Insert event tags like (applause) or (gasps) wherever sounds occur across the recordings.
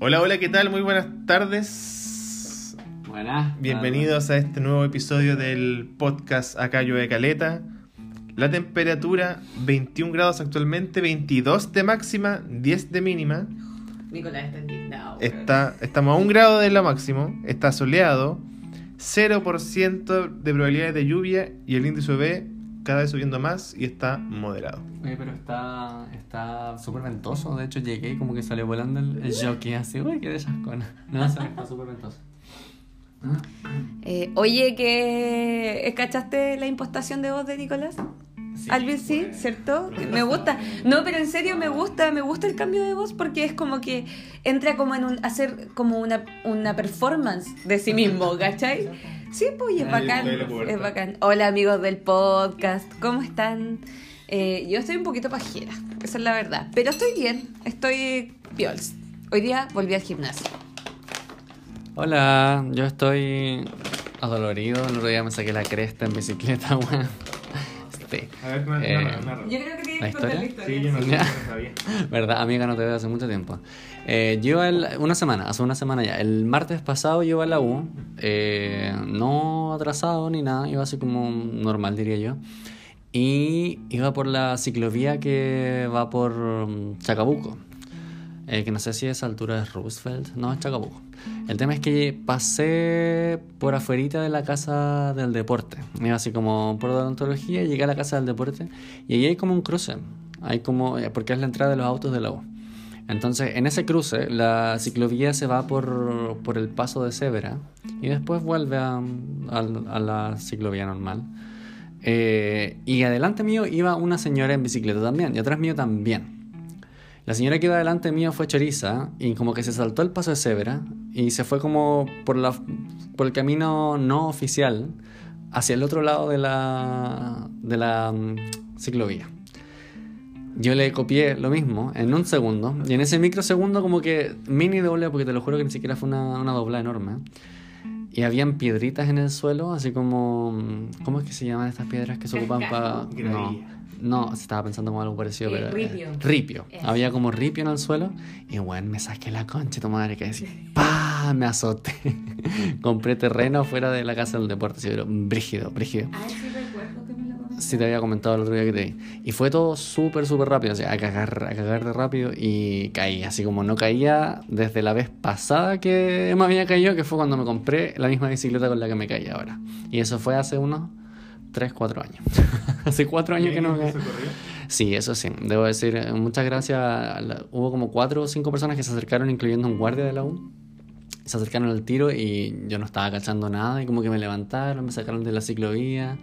Hola, hola, ¿qué tal? Muy buenas tardes. Buenas. Bienvenidos a este nuevo episodio del podcast Acá llueve caleta. La temperatura 21 grados actualmente, 22 de máxima, 10 de mínima. Nicolás está indignado. Está, estamos a un grado de lo máximo, está soleado, 0% de probabilidades de lluvia y el índice UV cada vez subiendo más y está moderado. Oye, pero está está súper ventoso. De hecho, llegué y como que salió volando el, el jockey así. Uy, qué desascona. No, está súper ventoso. Eh, oye, que ¿cachaste la impostación de voz de Nicolás? sí, Alvin sí, pues. ¿cierto? Me gusta. No, pero en serio me gusta, me gusta el cambio de voz porque es como que entra como en un hacer como una, una performance de sí mismo, ¿cachai? Sí, pues y es Ay, bacán, es bacán. Hola amigos del podcast, ¿cómo están? Eh, yo estoy un poquito pajera, esa es la verdad, pero estoy bien, estoy piols. Hoy día volví al gimnasio. Hola, yo estoy adolorido. El otro día me saqué la cresta en bicicleta, (laughs) weón. Sí. A ver, Eh, Yo creo que tienes ¿La que contar la historia? historia. yo no, Ya. yo no sabía. (laughs) ¿Verdad? Amiga, no te veo hace mucho tiempo. Eh, yo el- una semana, hace una semana ya. El martes pasado yo iba a la U, eh, no atrasado ni nada, iba así como normal, diría yo. Y iba por la ciclovía que va por mm, Chacabuco. Eh, que no sé si a altura es Roosevelt, no, es Chacabuco. El tema es que pasé por afuerita de la casa del deporte. Iba así como por odontología, llegué a la casa del deporte y ahí hay como un cruce. Hay como, eh, porque es la entrada de los autos de la U. Entonces, en ese cruce, la ciclovía se va por, por el paso de cebra y después vuelve a la ciclovía normal. Eh, y adelante mío iba una señora en bicicleta también, y atrás mío también. La señora que iba delante mío fue choriza y como que se saltó el paso de cebra y se fue como por, la, por el camino no oficial hacia el otro lado de la, de la mm, ciclovía. Yo le copié lo mismo en un segundo y en ese microsegundo como que mini doble, porque te lo juro que ni siquiera fue una, una dobla enorme. Y habían piedritas en el suelo, así como... mm, ¿Cómo es que se llaman estas piedras que se ocupan para...? Cascajo. No, estaba pensando como algo parecido, Eh, pero... ripio. ripio. Eso. Había como ripio en el suelo y bueno, me saqué la concha, tu madre, que decía, ¡pah! Me azoté. (laughs) Compré terreno fuera de la casa del deporte, sí, pero brígido, brígido. Ah, sí recuerdo que me lo comentaste. Sí te había comentado el otro día que te vi. Y fue todo súper, súper rápido, o sea, a cagar, a cagar de rápido y caí, así como no caía desde la vez pasada que me había caído, que fue cuando me compré la misma bicicleta con la que me caí ahora. Y eso fue hace unos 3, 4 años. (laughs) hace 4 años que no me. Sí, eso sí. Debo decir, eh, muchas gracias. la- Hubo como cuatro o cinco personas que se acercaron, incluyendo un guardia de la U. Se acercaron al tiro y yo no estaba cachando nada y como que me levantaron, me sacaron de la ciclovía.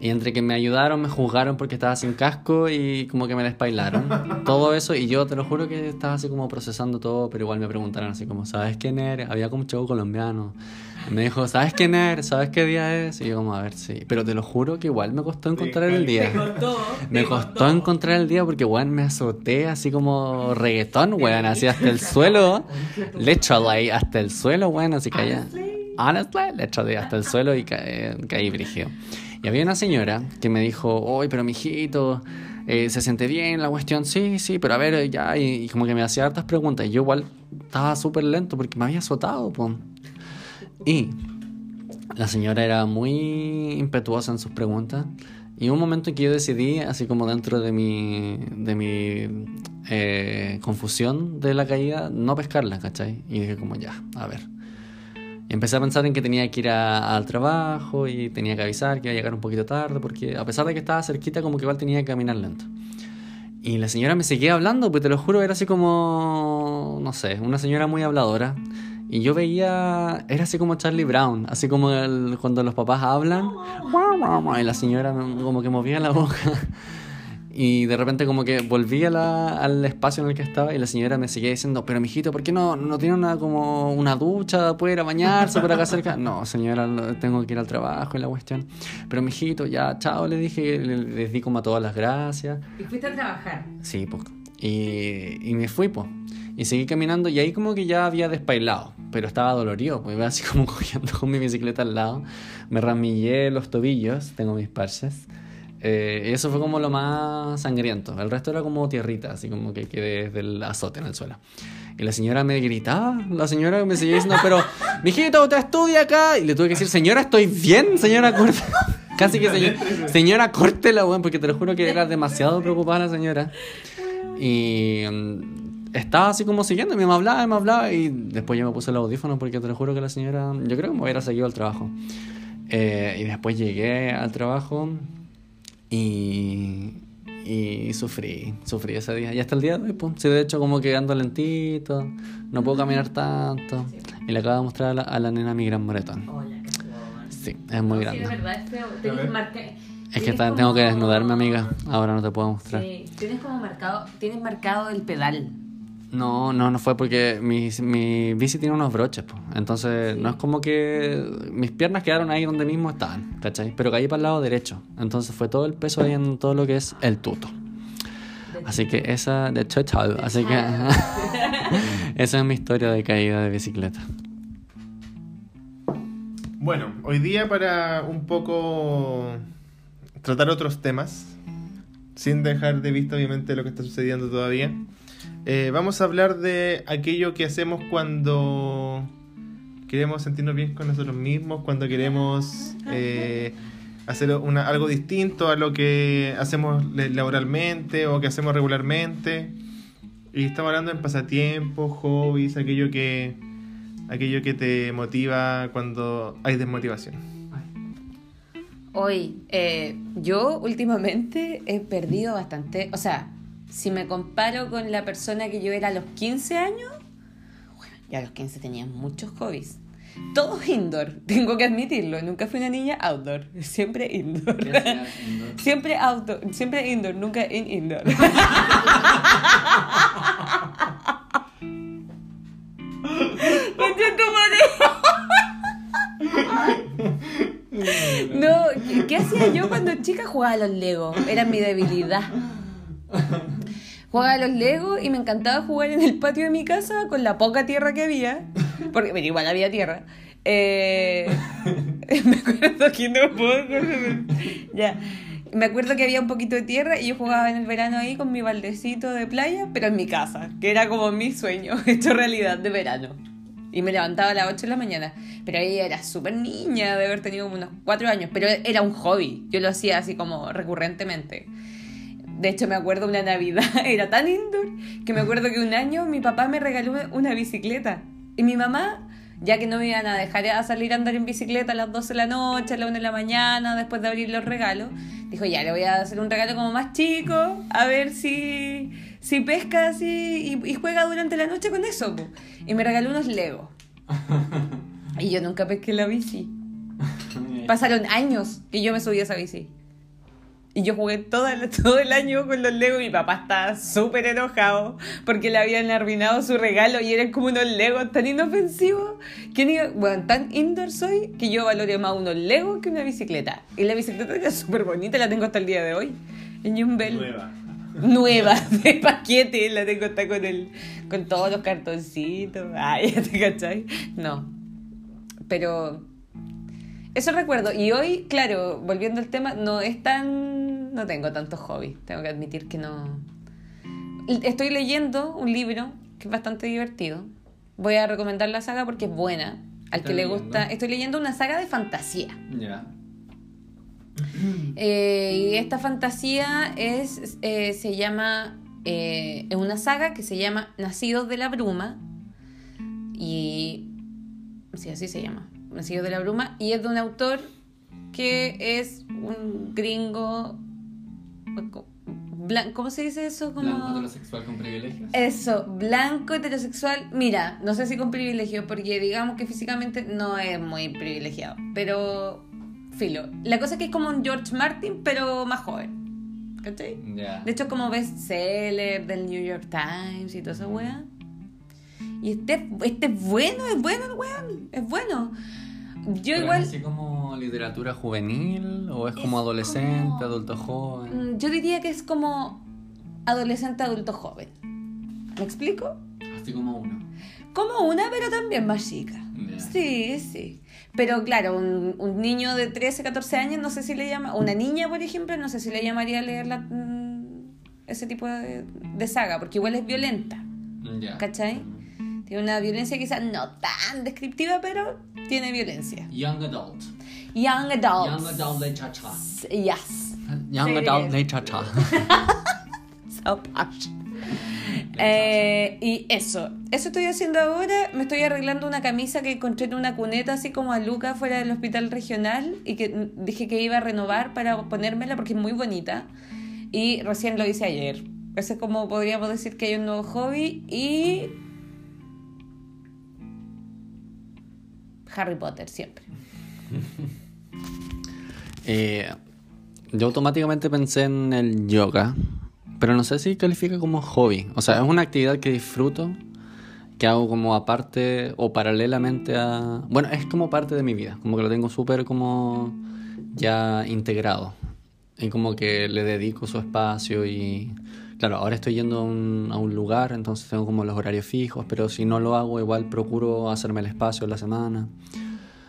Y entre que me ayudaron, me juzgaron porque estaba sin casco y como que me despailaron. (laughs) todo eso y yo te lo juro que estaba así como procesando todo, pero igual me preguntaron así como, ¿sabes quién eres? Había como un chavo colombiano. Me dijo, ¿sabes quién eres? ¿Sabes qué día es? Y yo como, a ver, sí. Pero te lo juro que igual me costó encontrar el día. Costó. Me costó encontrar el día porque, weón, me azoté así como reggaetón, weón, así hasta el (laughs) suelo. Literally, hasta el suelo, weón, así caía. Honestly, literally, hasta el suelo y ca- caí brígido. Y había una señora que me dijo, oye, pero mijito, eh, ¿se siente bien la cuestión? Sí, sí, pero a ver, ya, y, y como que me hacía hartas preguntas. Y yo igual estaba súper lento porque me había azotado, pues. Y la señora era muy impetuosa en sus preguntas. Y un momento en que yo decidí, así como dentro de mi, de mi eh, confusión de la caída, no pescarla, ¿cachai? Y dije como ya, a ver. Y empecé a pensar en que tenía que ir a- al trabajo y tenía que avisar que iba a llegar un poquito tarde, porque a pesar de que estaba cerquita, como que igual tenía que caminar lento. Y la señora me seguía hablando, pues te lo juro, era así como, no sé, una señora muy habladora. Y yo veía, era así como Charlie Brown, así como el- cuando los papás hablan, y la señora como que movía la boca. (laughs) Y de repente como que volví a la- al espacio en el que estaba y la señora me seguía diciendo, pero mijito, ¿por qué no, no tiene una, como una ducha para ir a bañarse por acá cerca? No, señora, tengo que ir al trabajo y la cuestión. Pero mijito, ya, chao, le dije, le- les di como todas las gracias. Y fuiste a trabajar. Sí, pues. Y, y me fui, pues. Y seguí caminando y ahí como que ya había despailado, pero estaba dolorido, pues iba así (laughs) como cogiendo con mi bicicleta al lado. Me ramillé los tobillos, tengo mis parches. Eh, eso fue como lo más sangriento. El resto era como tierrita, así como que quedé desde el azote en el suelo. Y la señora me gritaba, la señora me seguía diciendo, pero, mijito, usted estudia acá. Y le tuve que decir, señora, estoy bien, señora, corte. (laughs) Casi que señora, señora, córtela, weón, porque te lo juro que era demasiado preocupada la señora. Y mm, estaba así como siguiendo, me hablaba, me hablaba. Y después yo me puse el audífono porque te lo juro que la señora, yo creo que me hubiera seguido al trabajo. Eh, y después llegué al trabajo y, y sufrí, sufrí ese día. Y hasta el día de hoy, pues, sí, de hecho, como que ando lentito, no puedo caminar tanto. Y le acabo de mostrar a la, a la nena mi gran moretón. Hola, qué feo. Sí, es muy Sí, grande. de verdad, es feo. Tienes marca- Es tienes que como- tengo que desnudarme, amiga. Ahora no te puedo mostrar. Sí, tienes como marcado, tienes marcado el pedal. No, no, no fue porque mi, mi bici tiene unos broches, pues. Entonces, no es como que mis piernas quedaron ahí donde mismo estaban, ¿cachai? Pero caí para el lado derecho. Entonces fue todo el peso ahí en todo lo que es el tuto. Así que esa, de hecho. Así que (laughs) esa es mi historia de caída de bicicleta. Bueno, hoy día para un poco tratar otros temas, sin dejar de vista obviamente lo que está sucediendo todavía, eh, vamos a hablar de aquello que hacemos cuando queremos sentirnos bien con nosotros mismos, cuando queremos eh, hacer algo distinto a lo que hacemos laboralmente o que hacemos regularmente. Y estamos hablando en pasatiempos, hobbies, aquello que, aquello que te motiva cuando hay desmotivación. Hoy, eh, yo últimamente he perdido bastante, o sea, si me comparo con la persona que yo era a los 15 años, bueno, ya a los 15 tenía muchos hobbies. Todos indoor, (laughs) tengo que admitirlo, nunca fui una niña outdoor, (laughs) siempre indoor. (laughs) Siempre auto, siempre indoor, nunca in indoor. No, ¿qué, qué hacía yo cuando chica? Jugaba a los Legos, era mi debilidad. Jugaba a los Legos y me encantaba jugar en el patio de mi casa con la poca tierra que había, porque pero igual había tierra. Eh, (laughs) me acuerdo que no puedo. Ya. Me acuerdo que había un poquito de tierra y yo jugaba en el verano ahí con mi baldecito de playa, pero en mi casa, que era como mi sueño (laughs) hecho realidad de verano. Y me levantaba a las 8 de la mañana. Pero ahí era súper niña, de haber tenido unos 4 años. Pero era un hobby. Yo lo hacía así como recurrentemente. De hecho, me acuerdo una Navidad, (laughs) era tan indoor, que me acuerdo que un año mi papá me regaló una bicicleta. Y mi mamá, ya que no me iban a dejar a salir a andar en bicicleta a las 12 de la noche, a la 1 de la mañana, después de abrir los regalos, dijo, ya, le voy a hacer un regalo como más chico, a ver si, si pesca así y, y juega durante la noche con eso. po". Y me regaló unos Legos. (laughs) Y yo nunca pesqué la bici. (laughs) Pasaron años que yo me subí a esa bici. Y yo jugué todo el, (laughs) todo el año con los Legos y mi papá estaba súper enojado porque le habían arruinado su regalo y eran como unos Legos tan inofensivos que ni, bueno, tan indoor soy que yo valoré más unos Legos que una bicicleta. Y la bicicleta era súper bonita, la tengo hasta el día de hoy. En Jumbel. Nueva, (laughs) de paquete, la tengo hasta con el, con todos los cartoncitos. Ay, ya (laughs) te cachai. No. Pero eso recuerdo. Y hoy, claro, volviendo al tema, no es tan. No tengo tantos hobbies. Tengo que admitir que no. Estoy leyendo un libro que es bastante divertido. Voy a recomendar la saga porque es buena. Al que ¿Estás le leyendo? gusta. Estoy leyendo una saga de fantasía. Ya. Eh, y esta fantasía es, eh, se llama, eh, es una saga que se llama Nacidos de la Bruma. Y, sí, así se llama, Nacidos de la Bruma. Y es de un autor que es un gringo, blan- ¿cómo se dice eso? Como... heterosexual con privilegios. Eso, blanco, heterosexual. Mira, no sé si con privilegio, porque digamos que físicamente no es muy privilegiado. Pero, filo. La cosa es que es como un George Martin, pero más joven. ¿Cachai? De hecho, es como bestseller del New York Times y toda esa wea. Y este, este es bueno, es bueno el weón. Es bueno. Yo ¿Pero igual. ¿Es así como literatura juvenil o es como Es adolescente, como- adulto joven? mm, Yo diría que es como adolescente, adulto, joven. ¿Me explico? Así como uno. Como una, pero también más chica. Ya. Sí, sí. Pero claro, un, un niño de 13, 14 años, no sé si le llama, una niña, por ejemplo, no sé si le llamaría a leer la- mm, ese tipo de, de saga, porque igual es violenta, Ya. ¿cachai? Tiene una violencia quizás no tan descriptiva, pero tiene violencia. Young adult. Young adults. Young adult de cha-cha. Yes. Young Sí. adult de cha-cha. (laughs) So posh. Eh, y eso, eso estoy haciendo ahora. Me estoy arreglando una camisa que encontré en una cuneta, así como a Luca fuera del hospital regional. Y que dije que iba a renovar para ponérmela porque es muy bonita. Y recién lo hice ayer. Ese es como podríamos decir que hay un nuevo hobby. Y. Harry Potter, siempre. (laughs) Eh, yo automáticamente pensé en el yoga, pero no sé si califica como hobby. O sea, es una actividad que disfruto, que hago como aparte o paralelamente a... Bueno, es como parte de mi vida, como que lo tengo súper como ya integrado. Y como que le dedico su espacio y... Claro, ahora estoy yendo a un, a un lugar, entonces tengo como los horarios fijos, pero si no lo hago, igual procuro hacerme el espacio en la semana.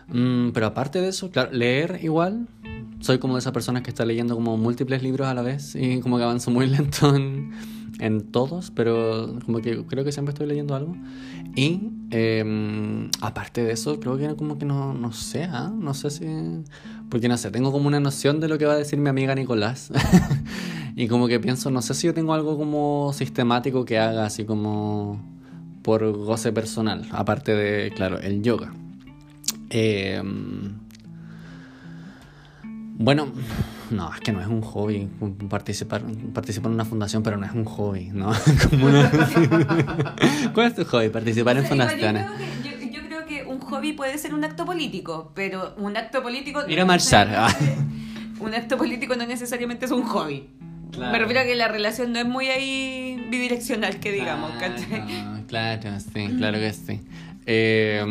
Mm, pero aparte de eso, claro, leer igual. Soy como de esas personas que está leyendo como múltiples libros a la vez y como que avanzo muy (laughs) lento en, en todos, pero como que creo que siempre estoy leyendo algo. Y eh, aparte de eso, creo que como que no, no sé, ¿ah? no sé si... Porque no sé, tengo como una noción de lo que va a decir mi amiga Nicolás. (laughs) y como que pienso, no sé si yo tengo algo como sistemático que haga así como por goce personal, aparte de, claro, el yoga. Eh, bueno, no, es que no es un hobby participar, participar en una fundación, pero no es un hobby, ¿no? (laughs) Como una- (laughs) ¿Cuál es tu hobby? Participar en fundaciones. Hobby puede ser un acto político, pero un acto político. Ir a marchar. necesariamente- Un acto político no necesariamente es un hobby. Claro. Me refiero a que la relación no es muy ahí bidireccional, que digamos, ¿cachai? Claro, claro, sí, claro que sí. Eh,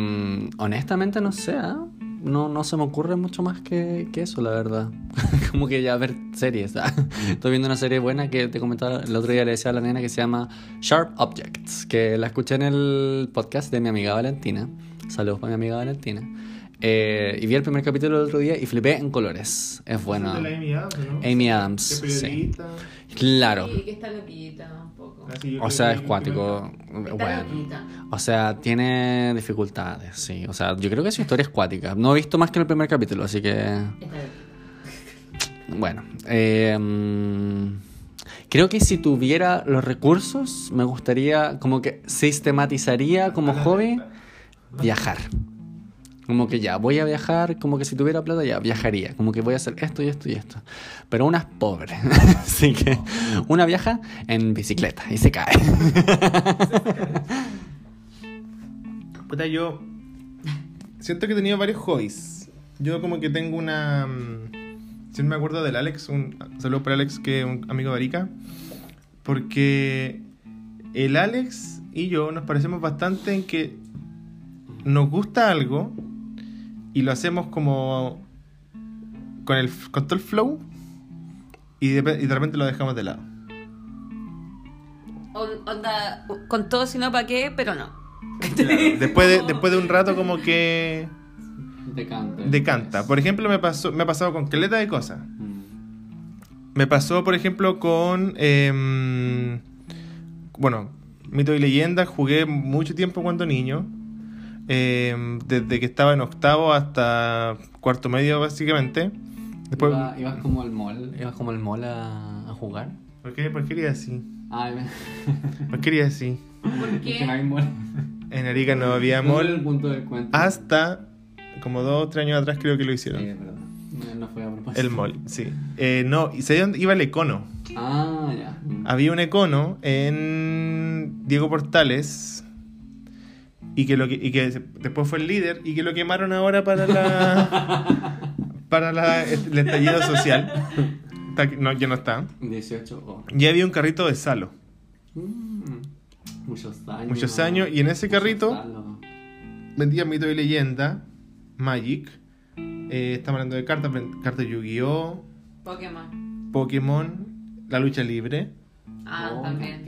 honestamente no sé, ¿ah? no, no se me ocurre mucho más que, que eso, la verdad. (laughs) Como que ya ver series. ¿ah? Estoy viendo una serie buena que te comentaba el otro día, le decía a la nena que se llama Sharp Objects, que la escuché en el podcast de mi amiga Valentina. Saludos para mi amiga Valentina. Eh, y vi el primer capítulo el otro día y flipé en colores. Es bueno. De la Amy Adams, ¿no? Amy Adams, es sí. Claro. que está loquita un poco. Yo O sea, es cuático. Bueno. O sea, tiene dificultades, sí. O sea, yo creo que su historia es cuática. No he visto más que el primer capítulo, así que. Bueno. eh, creo que si tuviera los recursos, me gustaría, como que sistematizaría como hobby viajar. Como que ya, voy a viajar, como que si tuviera plata ya viajaría. Como que voy a hacer esto y esto y esto. Pero una es pobre. (laughs) Así que una viaja en bicicleta y se cae. (laughs) Puta, yo siento que he tenido varios hobbies. Yo como que tengo una... mm, Si no me acuerdo del Alex, un saludo para Alex, que es un amigo de. Porque el Alex y yo nos parecemos bastante en que nos gusta algo y lo hacemos como con, el, con todo el flow y de, y de repente lo dejamos de lado. On- Onda, con todo, si no, ¿para qué? Pero no. (laughs) Después de, después de un rato como que Decanta. decanta. Por ejemplo, me, pasó, me ha pasado con caleta de cosas. Me pasó, por ejemplo, con. em, bueno, Mito y Leyenda. Jugué mucho tiempo cuando niño. Em, desde que estaba en octavo hasta cuarto medio, básicamente. Después. Iba- ibas como al mall, ibas como al mall a, a jugar. ¿Por qué, por qué quería así? Ay, ¿Por qué quería así? ¿Por que no hay mall. En Arica no había El mall. punto del cuento. Hasta como dos o tres años atrás creo que lo hicieron. Sí, es verdad. No, fue a propósito. El mall, sí. Eh, no, y ¿sabes dónde iba el Econo? Ah, ya. Había un Econo en Diego Portales y que, lo que, y que después fue el líder y que lo quemaron ahora para la (laughs) para la, el estallido social. Está- No, ya no está. 18 o. Y había un carrito de Salo. Mm, muchos años. Muchos años, y en ese carrito- años. Vendía mito y leyenda, Magic. Eh, estamos hablando de cartas, cartas Yu-Gi-Oh, Pokémon. Pokémon, la lucha libre Ah, Oh, también.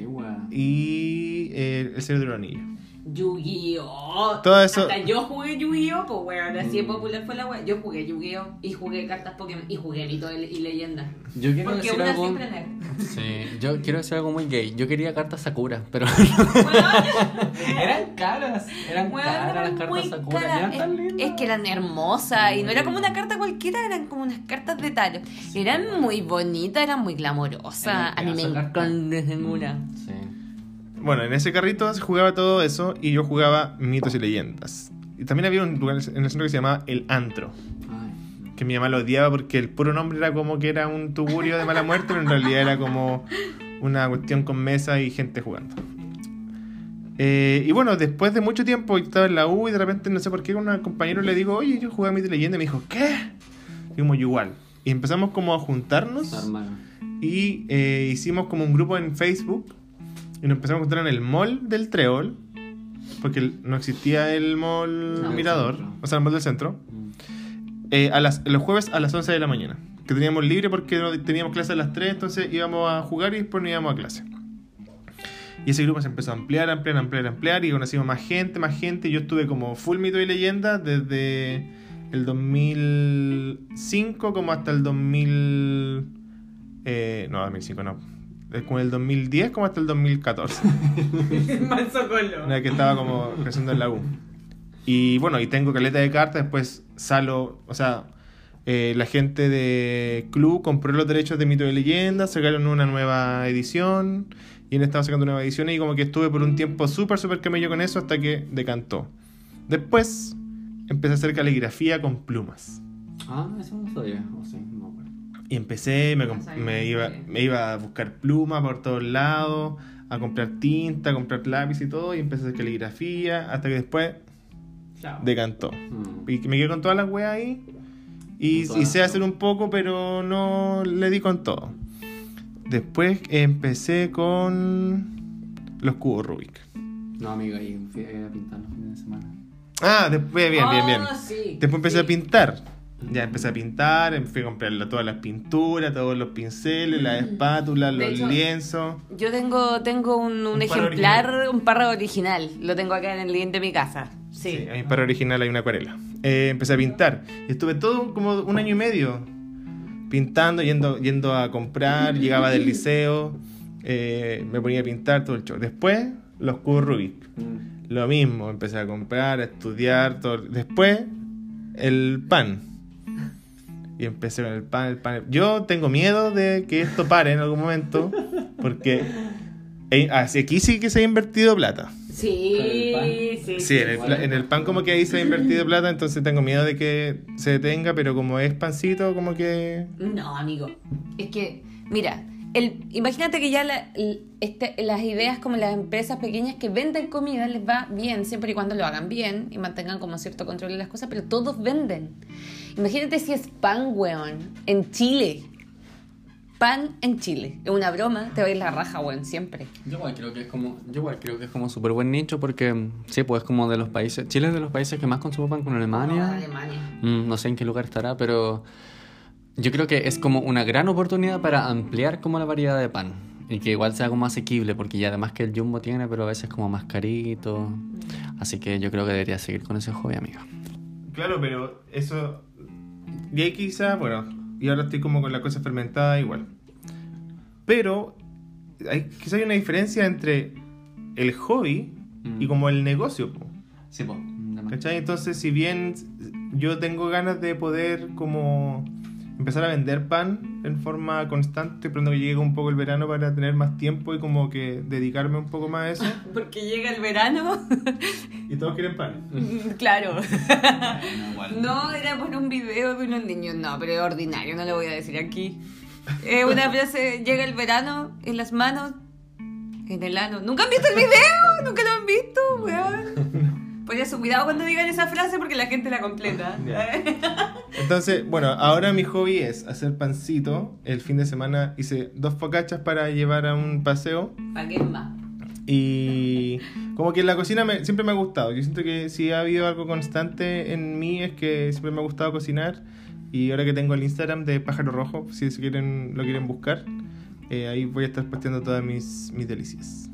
y eh, el Señor de los Anillos. Yu-Gi-Oh! Todo eso- Hasta yo jugué Yu-Gi-Oh! Pues weón, así de popular fue la weá. Yo jugué Yu-Gi-Oh! y jugué cartas Pokémon y jugué mito y leyenda. Yo quiero Porque decir una algo. siempre. Sí, yo quiero decir algo muy gay. Yo quería cartas Sakura, pero. (laughs) Weón, eran caras. Eran weón, caras eran las cartas muy Sakura. caras. Eran tan Es, lindas. es que eran hermosas y no era como una carta cualquiera, eran como unas cartas de tarot. Eran muy bonitas, eran muy glamorosas. Eran A mí me ninguna. Sí. Bueno, en ese carrito se jugaba todo eso y yo jugaba mitos y leyendas. Y también había un lugar en el centro que se llamaba El Antro, Ay. que mi mamá lo odiaba porque el puro nombre era como que era un tugurio de mala muerte, pero en realidad era como una cuestión con mesa y gente jugando. Eh, y bueno, después de mucho tiempo estaba en la U y de repente no sé por qué a un compañero le digo, oye, yo jugaba mitos y leyendas y me dijo, ¿qué? Y como yo igual. Y empezamos como a juntarnos. Y eh, hicimos como un grupo en Facebook y nos empezamos a encontrar en el mall del Treol, porque no existía el mall No, Mirador, o sea, el mall del centro, Mm. eh, a las, los jueves a las 11 de la mañana, que teníamos libre porque no teníamos clase a las 3, entonces íbamos a jugar y después nos íbamos a clase. Y ese grupo se empezó a ampliar, ampliar, ampliar, ampliar y conocimos más gente, más gente. Yo estuve como full mito y leyenda desde el 2005 como hasta el 2000... Eh, no, 2005 no. Es como el 2010 como hasta el 2014. (laughs) Manso colo. Una vez que estaba como creciendo en la U. Y bueno, y tengo caleta de cartas, después Salo, o sea, eh, la gente de Club compró los derechos de Mito de Leyenda, sacaron una nueva edición y han estado sacando nuevas ediciones y como que estuve por un tiempo súper, súper camello con eso hasta que decantó. Después empecé a hacer caligrafía con plumas. Ah, eso no sabía. O acuerdo. Y empecé, me, iba, me iba a buscar plumas por todos lados, a comprar tinta, a comprar lápiz y todo, y empecé a hacer caligrafía, hasta que después Chao. decantó. Mm. Y me quedé con todas las weas ahí. Y, y sé hacer un poco, pero no le di con todo. Después empecé con los cubos Rubik. No, amigo, ahí fui a pintar los fines de semana. Ah, después, bien, bien, bien. Oh, sí, Después empecé sí. a pintar. Ya empecé a pintar, em, fui a comprar todas las pinturas, todos los pinceles, las espátulas, Mm. De los hecho- lienzos. Yo tengo, tengo un, un Un ejemplar, original. un par original. Lo tengo acá en el living de mi casa. Sí. Sí, a mi original hay una acuarela. Eh, empecé a pintar. Y estuve todo como un año y medio pintando, yendo, yendo a comprar, llegaba del (laughs) liceo, eh, me ponía a pintar todo el show. Después, los cubos Rubik. Mm. Lo mismo, empecé a comprar, a estudiar. Todo. Después, el pan. Y empecé con el pan, el pan. Yo tengo miedo de que esto pare en algún momento, porque eh, así aquí sí que se ha invertido plata. Sí, sí, Sí, en el, en el pan como que ahí se ha invertido plata, entonces tengo miedo de que se detenga, pero como es pancito, como que... No, amigo. Es que, mira, el, imagínate que ya la- el- este- las ideas como las empresas pequeñas que venden comida les va bien, siempre y cuando lo hagan bien y mantengan como cierto control de las cosas, pero todos venden. Imagínate si es pan, weón, en Chile. Pan en Chile. Es una broma, te va a ir la raja, weón, siempre. Yo igual creo que es como, yo igual creo que es como súper buen nicho porque mm, sí, pues es como de los países, Chile es de los países que más consume pan con Alemania. No, Alemania. Mm, no sé en qué lugar estará, pero yo creo que es como una gran oportunidad para ampliar como la variedad de pan y que igual sea como asequible porque ya además que el Jumbo tiene, pero a veces como más carito. Así que yo creo que debería seguir con ese hobby, amiga. Claro, pero eso... Y ahí quizá, bueno, y ahora estoy como con la cosa fermentada igual. Pero hay, quizá hay una diferencia entre el hobby y Mm. como el negocio. po. Sí, pues. ¿Cachai? Entonces, si bien yo tengo ganas de poder como empezar a vender pan en forma constante, pronto que llegue un poco el verano para tener más tiempo y como que dedicarme un poco más a eso. (laughs) Porque llega el verano. (laughs) Y todos quieren pan. claro. igual. No, era por un video de unos niños. No, pero es ordinario, no lo voy a decir aquí. Una frase, llega el verano en las manos, en el ano. ¿Nunca han visto el video? ¿Nunca lo han visto, weón? Ponle su cuidado cuando digan esa frase porque la gente la completa. (laughs) Entonces, bueno, ahora mi hobby es hacer pancito. El fin de semana hice dos focachas para llevar a un paseo. ¿Para qué más? Y como que la cocina me- siempre me ha gustado. Yo siento que si ha habido algo constante en mí es que siempre me ha gustado cocinar. Y ahora que tengo el Instagram de Pájaro Rojo, si quieren, lo quieren buscar, eh, ahí voy a estar posteando todas mis, mis delicias.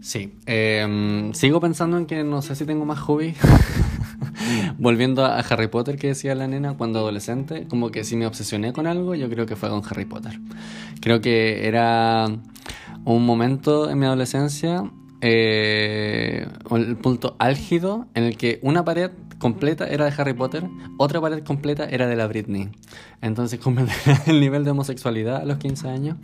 Sí, eh, sigo pensando en que no sé si tengo más hobby. (laughs) Volviendo a Harry Potter que decía la nena cuando adolescente, como que si me obsesioné con algo, yo creo que fue con Harry Potter. Creo que era un momento en mi adolescencia, eh, el punto álgido en el que una pared completa era de Harry Potter, otra pared completa era de la Britney. Entonces comprendí (laughs) el nivel de homosexualidad a los 15 años.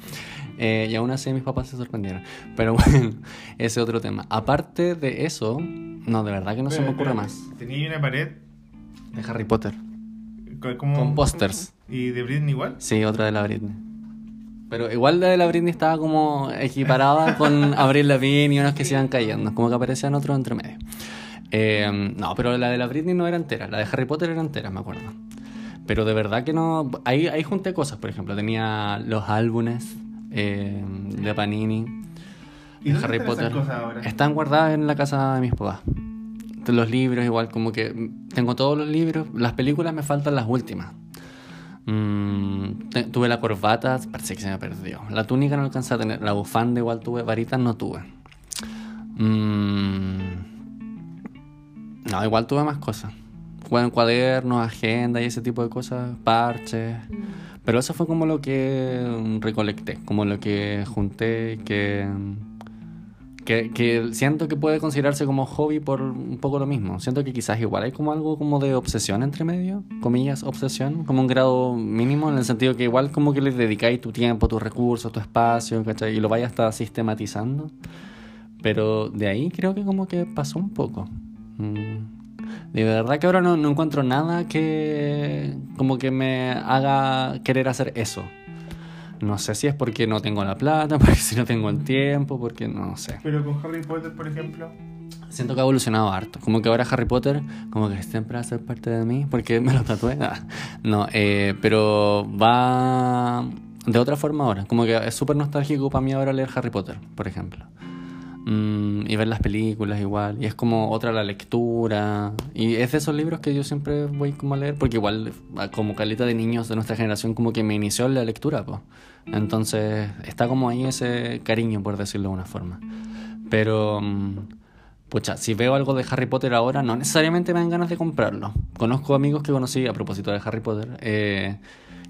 Eh, y aún así mis papás se sorprendieron. Pero (laughs) bueno, ese otro tema. Aparte de eso, no, de verdad que no se me ocurre más. Tenía una pared De Harry Potter. Con pósters. ¿Y de Britney igual? Sí, otra de la Britney. Pero igual la de la Britney estaba como equiparada con (laughs) Abril Lavigne y unos que se iban cayendo, como que aparecían otros entre medio. Eh, no, pero la de la Britney no era entera, la de Harry Potter era entera, me acuerdo. Pero de verdad que no. Ahí, ahí junté cosas, por ejemplo, tenía los álbumes eh, de Panini, ¿Y de Harry Potter. ahora? Están guardadas en la casa de mis papás. Los libros, igual, como que tengo todos los libros. Las películas me faltan las últimas. Mm, te- tuve la corbata, parece que se me perdió. La túnica no alcancé a tener. La bufanda igual tuve, varitas no tuve. Mm, no, igual tuve más cosas. Cua- Cuadernos, agenda y ese tipo de cosas, parches. Pero eso fue como lo que mm, recolecté, como lo que junté, que, que, que siento que puede considerarse como hobby por un poco lo mismo. Siento que quizás igual hay como algo como de obsesión entre medio, comillas, obsesión, como un grado mínimo, en el sentido que igual como que le dedicáis tu tiempo, tus recursos, tu espacio, ¿cachai? Y lo vayas hasta sistematizando. Pero de ahí creo que como que pasó un poco. Mm. De verdad que ahora no, no encuentro nada que como que me haga querer hacer eso. No sé si es porque no tengo la plata, (laughs) porque si no tengo el tiempo, porque no sé. Pero con Harry Potter, por ejemplo. Siento que ha evolucionado harto. Como que ahora Harry Potter, como que siempre va a ser parte de mí, porque me lo tatué. (laughs) Ah, No, eh, pero va de otra forma ahora. Como que es súper nostálgico para mí ahora leer Harry Potter, por ejemplo. Mm, y ver las películas igual. Y es como otra la lectura. Y es de esos libros que yo siempre voy como a leer, porque igual ah, como caleta de niños de nuestra generación como que me inició en la lectura, pues. Entonces está como ahí ese cariño, por decirlo de una forma. Pero... mm, Pucha, si veo algo de Harry Potter ahora, no necesariamente me dan ganas de comprarlo. Conozco amigos que conocí a propósito de Harry Potter, eh,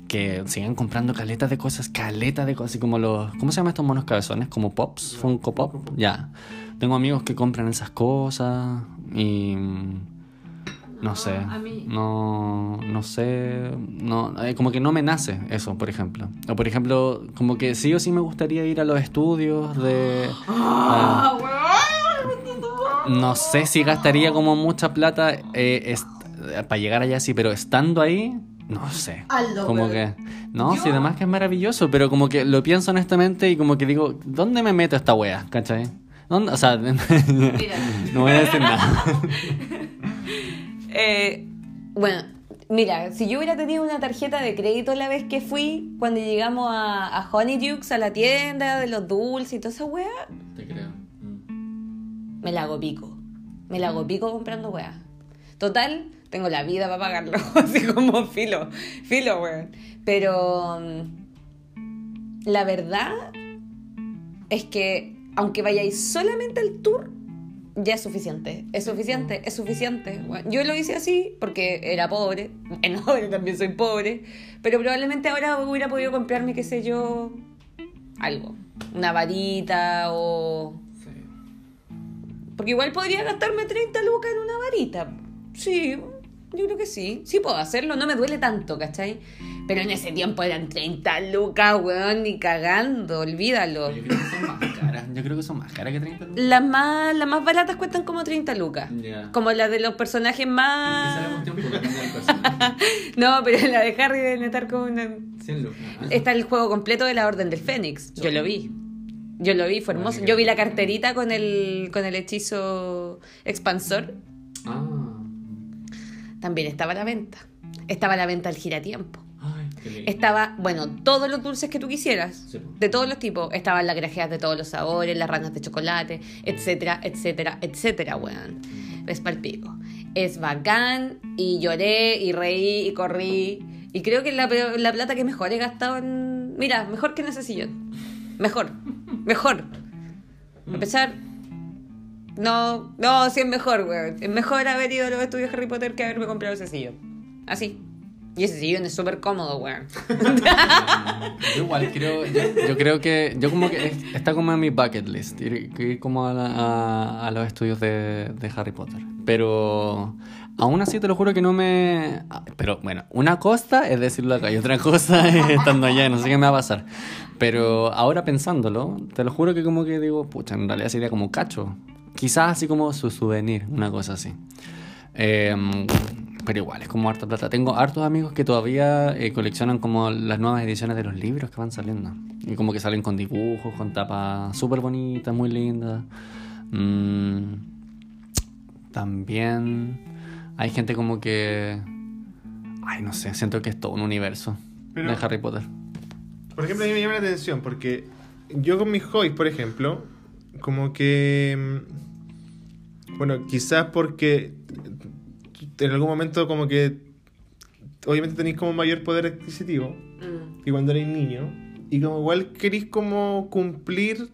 que siguen comprando caletas de cosas, caletas de cosas, así como los... ¿Cómo se llaman estos monos cabezones? ¿Como Pops? ¿Funko Pop? Ya. Tengo amigos que compran esas cosas y... No sé, no, no sé, no, eh, como que no me nace eso, por ejemplo. O por ejemplo, como que sí o sí me gustaría ir a los estudios de... ah, no sé si gastaría como mucha plata eh, para llegar allá, sí, pero estando ahí, no sé. Hazlo, como que. No, Yo- sí, además que es maravilloso, pero como que lo pienso honestamente y como que digo, ¿dónde me meto esta wea? ¿Cachai? ¿Dónde? O sea, (laughs) no voy a decir nada. (laughs) Eh, bueno, mira, si yo hubiera tenido una tarjeta de crédito la vez que fui, cuando llegamos a, a Honeydukes, a la tienda de los dulces y toda esa wea, Te creo. me la hago pico. Me la hago pico comprando weas. Total, tengo la vida para pagarlo. (laughs) Así como filo. Filo, weón. Pero mm, la verdad es que aunque vayáis solamente al tour, ya es suficiente. Es suficiente, es suficiente. Yo lo hice así porque era pobre. (laughs) En ahora también soy pobre. Pero probablemente ahora hubiera podido comprarme, qué sé yo, algo. Una varita o porque igual podría gastarme 30 lucas en una varita. Sí, yo creo que sí. Sí puedo hacerlo, no me duele tanto, ¿cachai? Pero en ese tiempo eran 30 lucas, weón, ni cagando, olvídalo. Yo creo que son más caras. Yo creo que son más caras que 30 lucas. Las más, las más baratas cuestan como 30 lucas. Como las de los personajes más... personaje. (laughs) No, pero la de Harry deben estar como una... 100 lucas. Está el juego completo de la Orden del Fénix. Yo lo vi. Yo lo vi, fue hermoso. Yo vi la carterita con el, con el hechizo expansor. Ah. También estaba a la venta. Estaba a la venta el giratiempo. Ay. Estaba, bueno, todos los dulces que tú quisieras. Sí. De todos los tipos. Estaban las grajeas de todos los sabores, las ranas de chocolate, etcétera, etcétera, etcétera, weón. Es palpico. Es bacán y lloré y reí y corrí. Y creo que la, la plata que mejor he gastado en... Mira, mejor que en ese sillón. Mejor. Mejor. A pesar, No, no, sí es mejor, weón. Es mejor haber ido a los estudios Harry Potter que haberme comprado ese sillón. Así. Y ese sillón es súper cómodo, weón. (laughs) Yo igual creo, yo, creo que, yo como que es- está como en mi bucket list, ir, ir como a, la- a los estudios de, de Harry Potter. Pero aún así te lo juro que no me... ah, Pero bueno, una cosa es decirlo acá y otra cosa es estando allá, no sé qué me va a pasar. Pero ahora pensándolo, te lo juro que como que digo, pucha, en realidad sería como cacho. Quizás así como su souvenir, una cosa así. Em, pero igual, es como harta plata. Tengo hartos amigos que todavía eh, coleccionan como las nuevas ediciones de los libros que van saliendo. Y como que salen con dibujos, con tapas súper bonitas, muy lindas. Mm, también hay gente como que... Ay, no sé, siento que es todo un universo Pero- de Harry Potter. Por ejemplo, a mí me llama la atención porque yo con mis hobbies, por ejemplo, como que. Mm, Bueno, quizás porque en algún momento, como que. Obviamente tenéis como mayor poder adquisitivo que cuando eres niño. Y como igual queréis como cumplir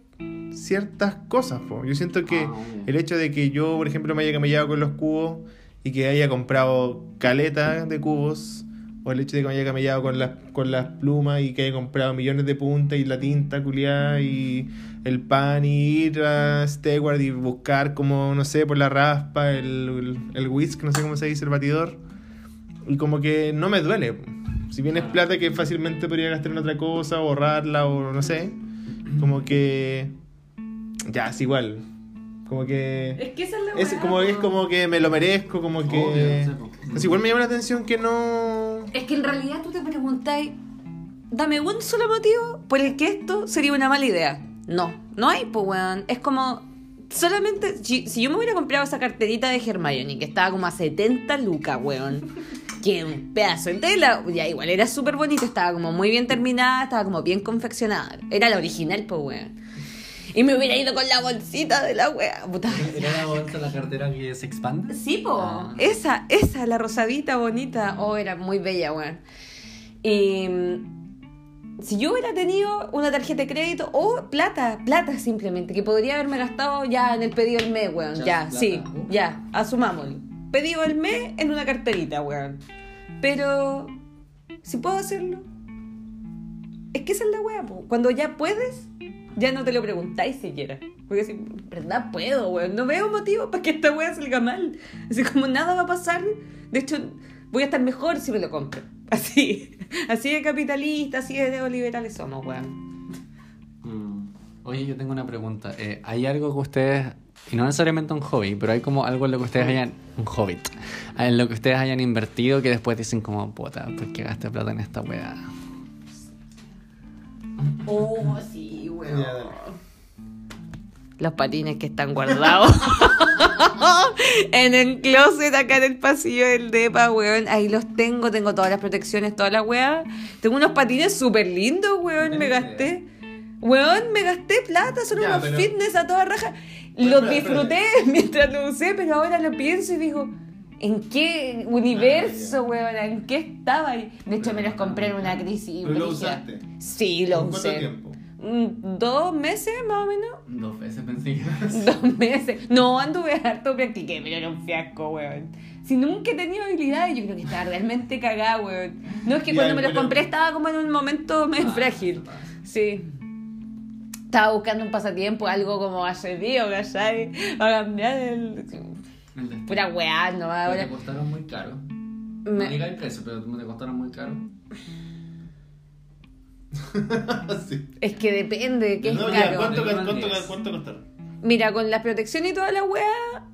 ciertas cosas. po. Yo siento que Ah, el hecho de que yo, por ejemplo, me haya camellado con los cubos y que haya comprado caleta de cubos, o el hecho de que me haya camellado con las, con las plumas y que haya comprado millones de puntas y la tinta culiada y el pan y ir a Steward y buscar como, no sé, por la raspa, el, el, el whisk, no sé cómo se dice, el batidor. Y como que no me duele. Si bien es plata que fácilmente podría gastar en otra cosa, o ahorrarla o no sé, como que... Ya, es igual. Como que... Es que esa es la Es como, es como que me lo merezco, como que... Obvio. Pues igual me llama la atención que no... Es que en realidad tú te preguntáis, dame un solo motivo por el que esto sería una mala idea. No, no hay, pues, weón. Es como, solamente, si, si yo me hubiera comprado esa carterita de Hermione, que estaba como a 70 lucas, weón. Que un pedazo de tela, ya igual era súper bonita, estaba como muy bien terminada, estaba como bien confeccionada. Era la original, pues, weón. Y me hubiera ido con la bolsita de la wea. Puta, ¿Era la bolsa la cartera que se expande? Sí, po. Ah. Esa, esa, la rosadita bonita. Oh, era muy bella, weón. Y si yo hubiera tenido una tarjeta de crédito o plata, plata simplemente, que podría haberme gastado ya en el pedido del mes, weón. Ya, Ya, sí, Uh. ya, asumámoslo. Pedido del mes en una carterita, weón. Pero, si puedo hacerlo, es que esa es la po. Cuando ya puedes, ya no te lo preguntáis siquiera. Porque si, verdad puedo, weón. No veo motivo para que esta wea salga mal. Así como nada va a pasar. De hecho, voy a estar mejor si me lo compro. (laughs) Así. Así de capitalista, así de neoliberales somos, weón. Mm. Oye, yo tengo una pregunta. Eh, ¿Hay algo que ustedes, y no necesariamente un hobby, pero hay como algo en lo que ustedes hayan, un hobbit, en lo que ustedes hayan invertido que después dicen como, puta, ¿por qué gasté plata en esta weá? Oh, sí, weón. Los patines que están guardados (laughs) en el closet acá en el pasillo del depa, weón. Ahí los tengo, tengo todas las protecciones, toda la weá. Tengo unos patines súper lindos, weón. Me gasté. Weón, me gasté plata, son unos pero- fitness a toda raja. Pero Los disfruté (laughs) mientras lo usé, pero ahora lo pienso y digo, ¿en qué universo, weón? ¿En qué estaba? De hecho, me los compré en una crisis. ¿Pero lo usaste? Sí, lo ¿Por cuánto usé. tiempo? Mm, Dos meses más o menos. Dos veces pensé que Dos meses. No, anduve harto, practiqué, pero era un fiasco, weón. Si nunca he tenido habilidades, yo creo que estaba realmente cagada, weón. No es que cuando me los compré estaba como en un momento medio frágil. Sí. Estaba buscando un pasatiempo, algo como asedido, ¿cachai? Para cambiar el. Pura weá, no, ahora. costaron muy caro. Me- diga el precio, pero me costaron muy caro. (laughs) sí. Es que depende de qué es No, ya, caro. ¿cuánto, cuánto, cuánto costaron? Mira, con la protección y toda la weá,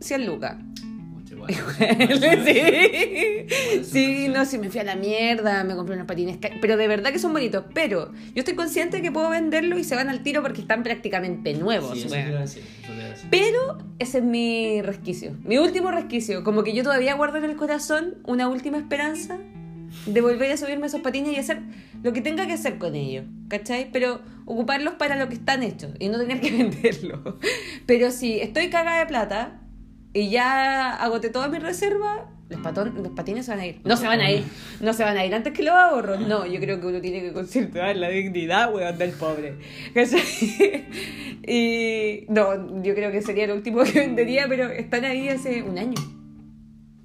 100 lucas. (laughs) Igual. sí, sí, no, sí, me fui a la mierda, me compré unos patines, pero de verdad que son bonitos. Pero yo estoy consciente que puedo venderlos y se van al tiro porque están prácticamente nuevos. Sí, decir. Pero ese es mi resquicio, mi último resquicio. Como que yo todavía guardo en el corazón una última esperanza de volver a subirme esos patines y hacer lo que tenga que hacer con ellos, ¿cachai? Pero ocuparlos para lo que están hechos y no tener que (laughs) venderlos. Pero si estoy cagada de plata y ya agoté toda mi reserva, Los, patón, los patines se van a ir. No se van a ir. No se van a ir antes que los ahorros. No, yo creo que uno tiene que conservar la dignidad, weón, del pobre. ¿Cachai? (laughs) y no, yo creo que sería lo último que vendería, pero están ahí hace un año.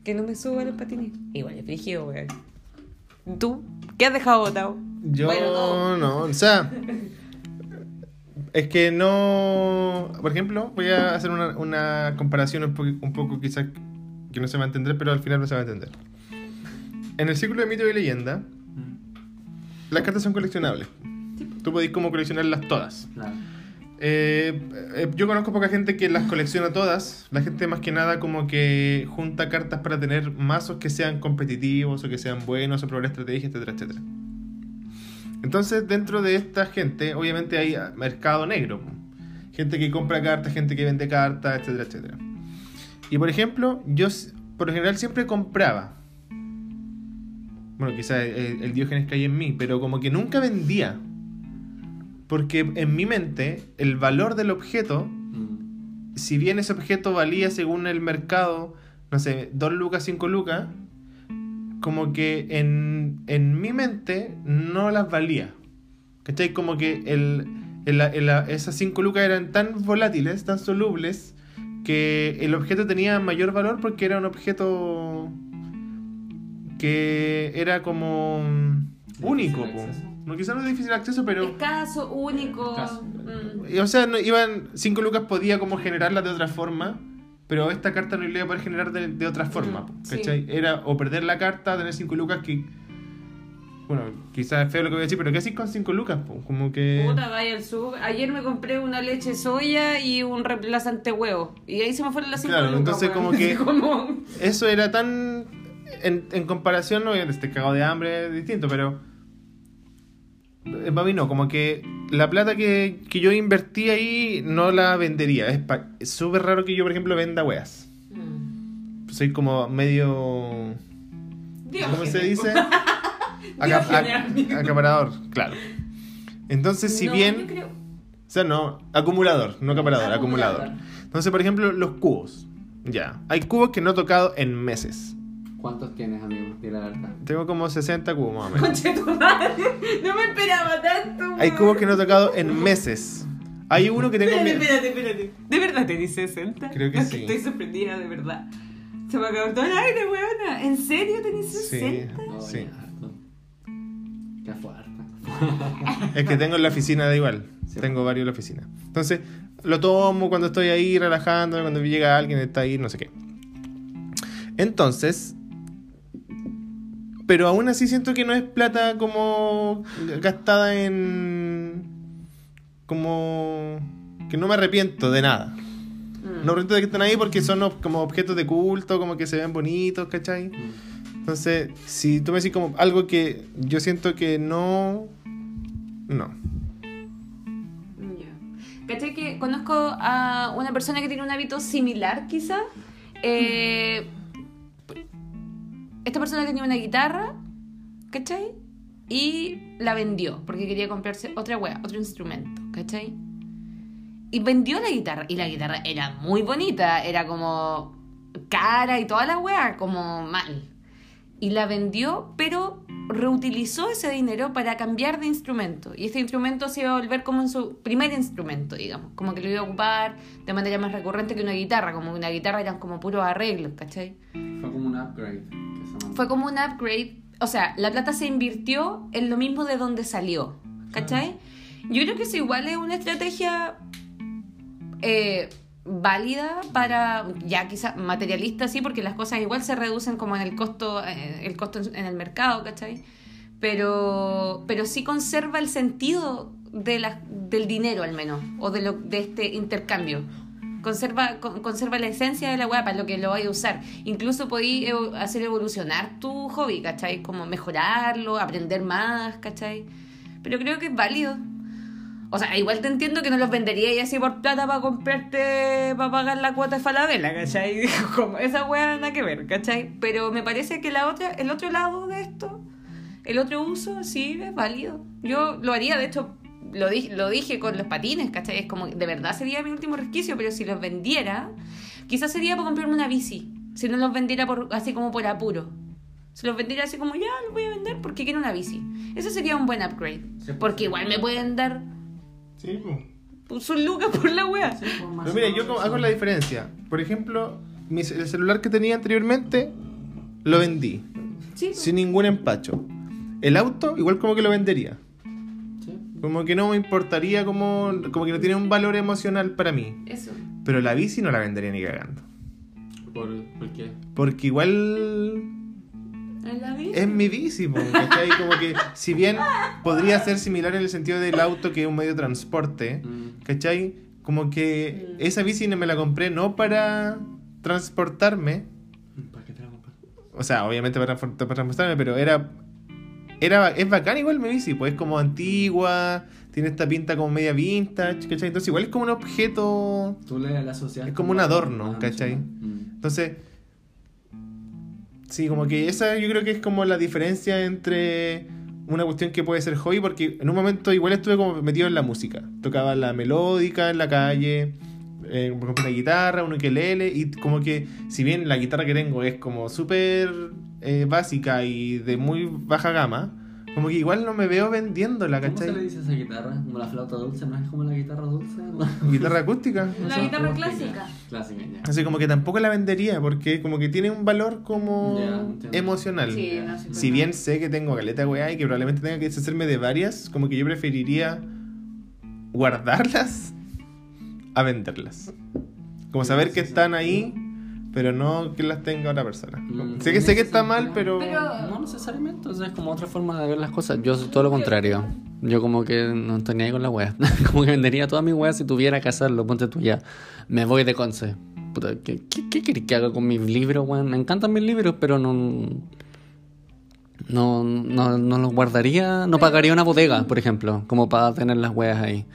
Que no me subo los patines. Igual es frígido, weón. ¿Tú? ¿Qué has dejado botado? Yo Bueno, no, o sea. Es que no. Por ejemplo, voy a hacer una, una comparación un, po- un poco quizás que no se va a entender, pero al final no se va a entender. En el círculo de mito y leyenda, las cartas son coleccionables. Tú podés como coleccionarlas todas. Claro. Eh, eh, yo conozco poca gente que las colecciona todas. La gente más que nada como que junta cartas para tener mazos que sean competitivos o que sean buenos o probar estrategias, etcétera, etcétera. Entonces, dentro de esta gente, obviamente hay ah, mercado negro. Gente que compra cartas, gente que vende cartas, etcétera, etcétera. Y por ejemplo, yo por lo general siempre compraba. Bueno, quizás el, el Diógenes cae en mí, pero como que nunca vendía. Porque en mi mente, el valor del objeto, Mm. si bien ese objeto valía según el mercado, no sé, 2 lucas, 5 lucas, como que en, en mi mente no las valía. ¿Cachai? Como que el, el- el- esas 5 lucas eran tan volátiles, tan solubles, que el objeto tenía mayor valor porque era un objeto que era como único. Po. No, quizás no es difícil de acceso, pero... Escaso, único. Escaso. mm. O sea, no, iban 5 lucas podía como generarla de otra forma, pero esta carta no le iba a poder generar de, de otra forma, Mm, po, sí. ¿cachai? Era o perder la carta, tener 5 lucas que... Bueno, quizás es feo lo que voy a decir, pero ¿qué haces con 5 lucas? po? Como que... Puta, vaya al sur. Ayer me compré una leche soya y un reemplazante huevo. Y ahí se me fueron las cinco Claro, lucas, entonces weón. como que- (laughs) Como- Eso era tan... En, en comparación, no, este cagado de hambre es distinto, pero... eh, Para mí no, como que la plata que, que yo invertí ahí no la vendería. Es súper raro que yo, por ejemplo, venda weas. Mm. Soy como medio... ¿Cómo se dice? (laughs) Acap- acaparador, claro. Entonces, si No, bien... yo creo- O sea, no, acumulador, no acaparador, acumulador. Acumulador. Entonces, por ejemplo, los cubos. Ya. Hay cubos que no he tocado en meses. ¿Cuántos tienes, amigo? Dile la verdad. Tengo como 60 cubos más o menos. Conche tu madre. No me esperaba tanto. Hay cubos que no he tocado en meses. Hay uno que tengo... en Espérate, mi- espérate, espérate. ¿De verdad tenés 60? Creo que sí. Estoy sorprendida, de verdad. Se me acabó todo el aire, weona. ¿En serio tenés 60? No, Sí. ya. Qué fuerte. (laughs) Es que tengo en la oficina de igual. Sí. Tengo varios en la oficina. Entonces, lo tomo cuando estoy ahí relajándome, cuando llega alguien, está ahí, no sé qué. Entonces, pero aún así siento que no es plata como gastada en... como... que no me arrepiento de nada. Mm. No me arrepiento de que estén ahí porque son como objetos de culto, como que se ven bonitos, ¿cachai? Mm. Entonces, si tú me decís como algo que yo siento que no... No. Ya. ¿Cachai que conozco a una persona que tiene un hábito similar, quizá? Eh, esta persona tenía una guitarra, ¿cachai? Y la vendió porque quería comprarse otra wea, otro instrumento, ¿cachai? Y vendió la guitarra. Y la guitarra era muy bonita, era como cara y toda la wea, como mal. Y la vendió, pero reutilizó ese dinero para cambiar de instrumento. Y este instrumento se iba a volver como en su primer instrumento, digamos. Como que lo iba a ocupar de manera más recurrente que una guitarra. Como que una guitarra eran como puros arreglos, ¿cachai? Fue como un upgrade. que. Fue como un upgrade. O sea, la plata se invirtió en lo mismo de donde salió. ¿Cachai? Yo creo que eso igual es una estrategia eh, válida para, ya quizá materialista, sí, porque las cosas igual se reducen como en el costo, eh, el costo en, el mercado, ¿cachai? Pero, pero sí conserva el sentido de la, del dinero al menos, o de, lo, de este intercambio. Conserva, con- conserva la esencia de la weá para lo que lo vayas a usar. Incluso podéis hacer evolucionar tu hobby, ¿cachai? Como mejorarlo, aprender más, ¿cachai? Pero creo que es válido. O sea, igual te entiendo que no los vendería y así por plata para comprarte, para pagar la cuota de Falabella, ¿cachai? (laughs) Como esa weá nada que ver, ¿cachai? Pero me parece que la otra, el otro lado de esto, el otro uso, sí es válido. Yo lo haría, de hecho, lo dije, lo dije con los patines, ¿cachai? Es como, de verdad sería mi último resquicio, pero si los vendiera, quizás sería para comprarme una bici. si no los vendiera por, así como por apuro. Si los vendiera así como, ya, los voy a vender porque quiero una bici. Eso sería un buen upgrade. pues, Porque igual me pueden dar Sí, pues. lucas por la wea. Pero mira, yo como- hago la diferencia. Por ejemplo, mi, el celular que tenía anteriormente lo vendí Sí, pues. sin ningún empacho. El auto, igual como que lo vendería. Como que no me importaría, como, como que no tiene un valor emocional para mí. Eso. Pero la bici no la vendería ni cagando. ¿Por, ¿Por qué? Porque igual ¿En la bici? es mi bici, ¿cachai? Como que si bien podría ser similar en el sentido del auto que es un medio de transporte, Mm. ¿cachai? Como que esa bici no me la compré no para transportarme, ¿Para qué te la o sea, obviamente para, para transportarme, pero era, era es bacán igual mi bici, pues es como antigua, tiene esta pinta como media vintage, ¿cachai? Entonces igual es como un objeto, Tú le la asocias Es como un adorno, ¿cachai? mm. entonces... Sí, como que esa yo creo que es como la diferencia entre una cuestión que puede ser hobby, porque en un momento igual estuve como metido en la música. Tocaba la melódica en la calle, eh, por ejemplo, una guitarra, un ukelele, y como que si bien la guitarra que tengo es como súper eh, básica y de muy baja gama, como que igual no me veo vendiéndola, ¿Cómo se le ¿cachai? dice a esa guitarra? ¿Como la flauta dulce? ¿No es como la guitarra dulce? (laughs) Guitarra acústica. La guitarra clásica. Clásica, ya. Así como que tampoco la vendería, porque como que tiene un valor como emocional. Sí, no, sí, Si pues, bien sé que tengo caleta weá y que probablemente tenga que deshacerme de varias, como que yo preferiría guardarlas a venderlas. Como saber que están ahí, pero no que las tenga otra persona. Mm, sé que sé que está mal, pero... Pero- No necesariamente, o sea, es como otra forma de ver las cosas. Yo soy todo lo contrario. Yo como que no tenía ahí con la wea. (laughs) como que vendería toda mi wea si tuviera que hacerlo. Ponte tú ya. Me voy de Conce. Puta, ¿qué, qué, qué querés que haga con mis libros, weón? Me encantan mis libros, pero no... No, no, no los guardaría, no pagaría una bodega, por ejemplo, como para tener las weas ahí.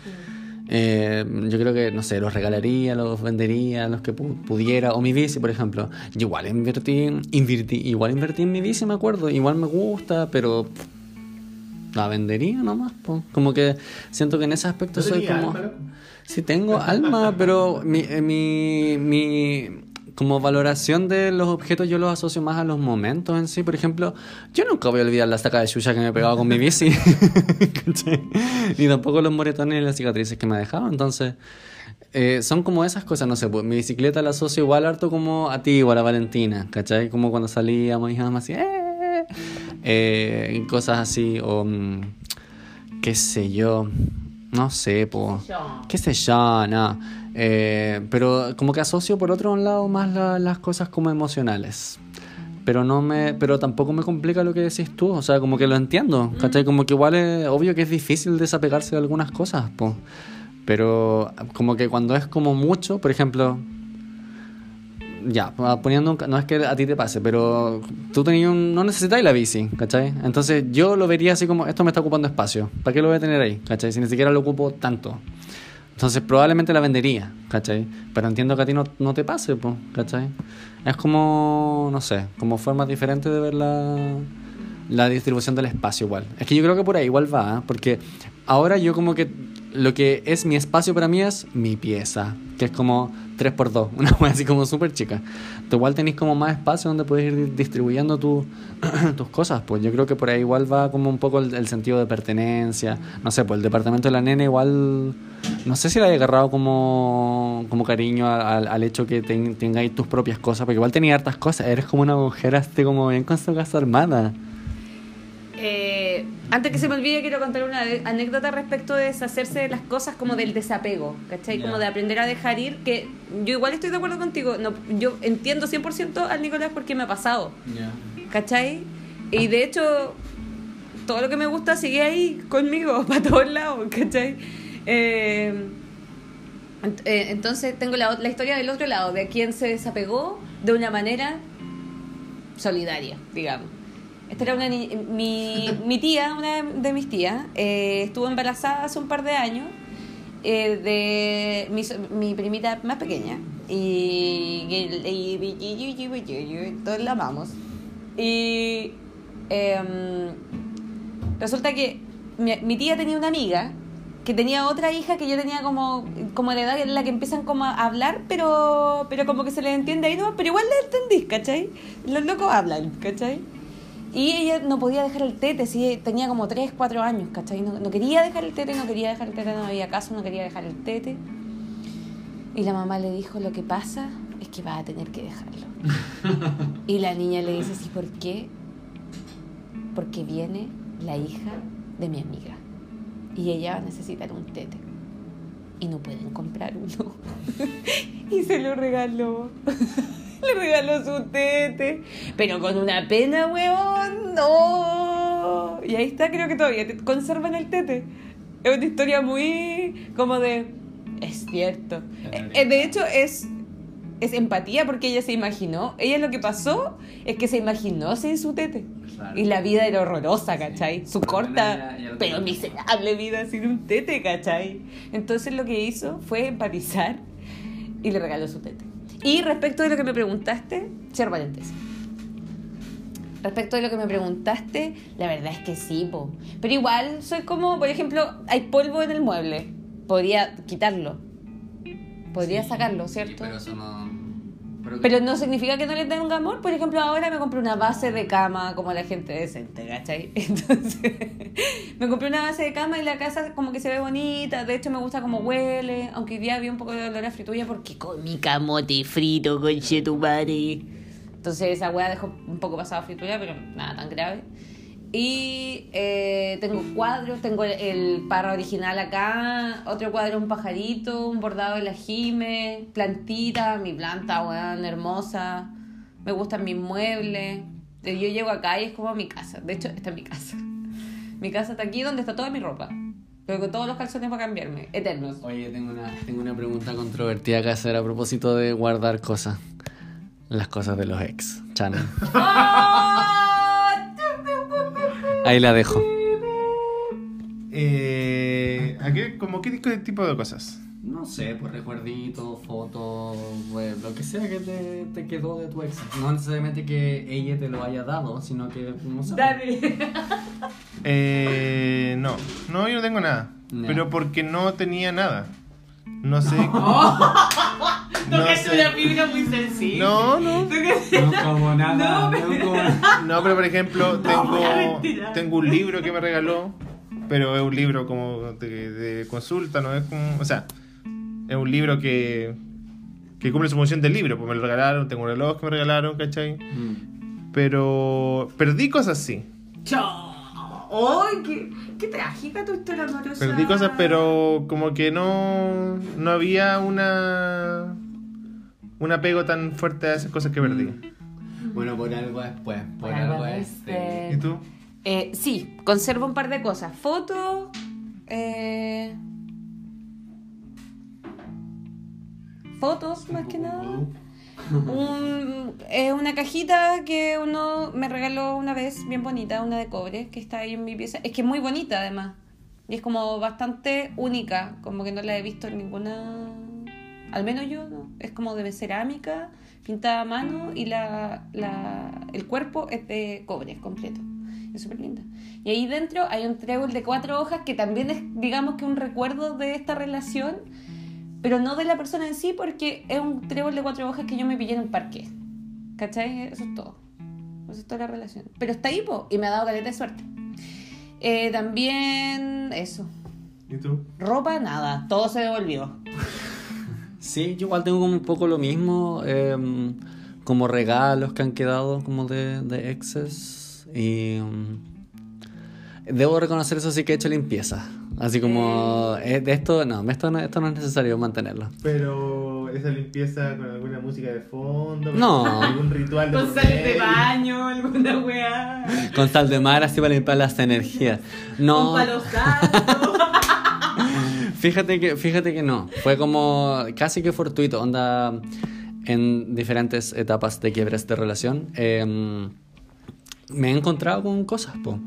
Eh, yo creo que, no sé, los regalaría, los vendería, los que pu- pudiera, o mi bici, por ejemplo. Yo igual invertí, invertí, igual invertí en mi bici, me acuerdo, igual me gusta, pero pff, la vendería nomás, po. como que siento que en ese aspecto soy como... alma. Sí tengo alma, pero mi, eh, mi, mi como valoración de los objetos yo los asocio más a los momentos en sí. Por ejemplo, yo nunca voy a olvidar la saca de chucha que me he pegado con mi bici. (laughs) Ni tampoco los moretones y las cicatrices que me ha dejado. Entonces, eh, son como esas cosas, no sé, pues mi bicicleta la asocio igual harto como a ti o a la Valentina, ¿cachai? Como cuando salíamos y íbamos así, ¡eh! Eh, cosas así, o mm, qué sé yo, no sé, pues, qué sé yo, no. Eh, pero como que asocio por otro lado más la- las cosas como emocionales. Pero no me, pero tampoco me complica lo que decís tú, o sea, como que lo entiendo, ¿cachai? Como que igual es obvio que es difícil desapegarse de algunas cosas, pues. Pero como que cuando es como mucho, por ejemplo, ya, poniendo un, no es que a ti te pase, pero tú tenías un, no necesitáis la bici, ¿cachai? Entonces yo lo vería así como, esto me está ocupando espacio, ¿para qué lo voy a tener ahí? ¿cachai? Si ni siquiera lo ocupo tanto. Entonces probablemente la vendería, ¿cachai? Pero entiendo que a ti no, no te pase, pues, ¿cachai? Es como, no sé, como formas diferentes de ver la, la distribución del espacio igual. Es que yo creo que por ahí igual va, ¿eh? porque ahora yo como que lo que es mi espacio para mí es mi pieza, que es como 3x2, (laughs) una wea así como súper chica. Tú igual tenés como más espacio donde puedes ir distribuyendo tu- (clears throat) tus cosas, pues yo creo que por ahí igual va como un poco el, sentido de pertenencia. No sé, pues el departamento de la nena igual, no sé si le haya agarrado como, como cariño al hecho que ten- tengáis tus propias cosas, porque igual tenía hartas cosas, eres como una mujer así como bien con su casa armada. Eh, antes que se me olvide, quiero contar una anécdota respecto de deshacerse de las cosas como del desapego, ¿cachai? Como de aprender a dejar ir, que yo igual estoy de acuerdo contigo, no, yo entiendo 100% al Nicolás porque me ha pasado, ¿cachai? Y de hecho, todo lo que me gusta sigue ahí conmigo, (laughs) para todos lados, ¿cachai? Eh, eh, entonces tengo la, la historia del otro lado, de quien se desapegó de una manera solidaria, digamos. Esta era una ni- mi, mi tía, una de, mis tías, eh, estuvo embarazada hace un par de años eh, de mi, mi primita más pequeña. Y, todos la amamos. Y em, resulta que mi, mi tía tenía una amiga que tenía otra hija que yo tenía como, como la edad en la que empiezan como a hablar, pero, pero como que se les entiende ahí no, pero igual le entendís, ¿cachai? Los locos hablan, ¿cachai? Y ella no podía dejar el tete, sí, tenía como 3, 4 años, ¿cachai? No, no quería dejar el tete, no quería dejar el tete, no había caso, no quería dejar el tete. Y la mamá le dijo, lo que pasa es que vas a tener que dejarlo. (laughs) y la niña le dice, ¿sí por qué? Porque viene la hija de mi amiga. Y ella va a necesitar un tete. Y no pueden comprar uno. (laughs) y se lo regaló. (laughs) (laughs) Le regaló su tete. Pero con una pena, huevón. No. Y ahí está, creo que todavía conservan el tete. Es una historia muy como de... Es cierto. Eh, eh, de hecho, es, es empatía porque ella se imaginó. Ella lo que pasó es que se imaginó sin su tete. Claro. Y la vida era horrorosa, ¿cachai? Su corta, pero miserable vida sin un tete, ¿cachai? Entonces lo que hizo fue empatizar y le regaló su tete. Y respecto de lo que me preguntaste, cierro paréntesis. Respecto de lo que me preguntaste, la verdad es que sí, po. Pero igual soy como, por ejemplo, hay polvo en el mueble. Podría quitarlo. Podría Sí, sacarlo, ¿cierto? pero eso no. Pero, Pero no significa que no le tenga amor. Por ejemplo, ahora me compré una base de cama como la gente decente, ¿cachai? (laughs) Entonces, me compré una base de cama y la casa como que se ve bonita. De hecho, me gusta como huele. Aunque hoy día había un poco de olor a fritulla porque comí camote frito con chetumare. Entonces, esa hueá dejó un poco pasada fritulla, pero nada tan grave. Y eh, tengo cuadros, tengo el, el parra original acá, otro cuadro, un pajarito, un bordado de la Jime, plantita, mi planta, weón, hermosa. Me gustan mis muebles. Yo llego acá y es como mi casa. De hecho, esta es mi casa. (laughs) Mi casa está aquí donde está toda mi ropa. Pero con todos los calzones para cambiarme. Eternos. Oye, tengo una, tengo una pregunta controvertida que hacer a propósito de guardar cosas. Las cosas de los ex. Channel. (laughs) Ahí la dejo. Eh, ¿a qué, como qué tipo de cosas? No sé, pues recuerditos, fotos, pues, lo que sea que te, te quedó de tu ex. No necesariamente que ella te lo haya dado, sino que, no sé. Eh, no, no, yo no tengo nada. No. Pero porque no tenía nada. No sé. (laughs) no (laughs) Tocaste sé. una fibra muy sensible. No, no. No como nada, No, no, como nada. No, pero por ejemplo, tengo, tengo un libro que me regaló, pero es un libro como de, de consulta, no es como. O sea, es un libro que, que cumple su función del libro, pues me lo regalaron, tengo un reloj que me regalaron, ¿cachai? Mm. Pero perdí cosas sí. Chao. ¡Ay, qué, qué trágica tu historia amorosa! Perdí cosas, pero como que no, no había una un apego tan fuerte a esas cosas que perdí. Mm. Bueno, por algo después, por, Por algo este. ¿Y tú? Eh, sí, conservo un par de cosas. Fotos. eh, fotos, más que nada. Un, eh, una cajita que uno me regaló una vez, bien bonita, una de cobre, que está ahí en mi pieza. Es que es muy bonita además. Y es como bastante única, como que no la he visto en ninguna... Al menos yo, ¿no? Es como de cerámica, pintada a mano y la, la, el cuerpo es de cobre completo. Es súper linda. Y ahí dentro hay un trébol de cuatro hojas que también es, digamos que un recuerdo de esta relación, pero no de la persona en sí, porque es un trébol de cuatro hojas que yo me pillé en un parque. ¿Cachai? Eso es todo. Eso es toda la relación. Pero está ahí, po, y me ha dado caleta de suerte. Eh, también, eso. ¿Y tú? Ropa, nada. Todo se devolvió. Sí, yo igual tengo como un poco lo mismo, em, como regalos que han quedado como de, de exes. Y em, debo reconocer eso sí que he hecho limpieza. Así como, eh, de esto no, esto no, esto no es necesario mantenerlo. Pero esa limpieza con alguna música de fondo, No. algún ritual de Con sal de baño, alguna weá. Con sal de mar así para limpiar las energías. No. Palo santo. Fíjate que, fíjate que no. Fue como casi que fortuito. Onda en diferentes etapas de quiebres de relación. em, me he encontrado con cosas, po.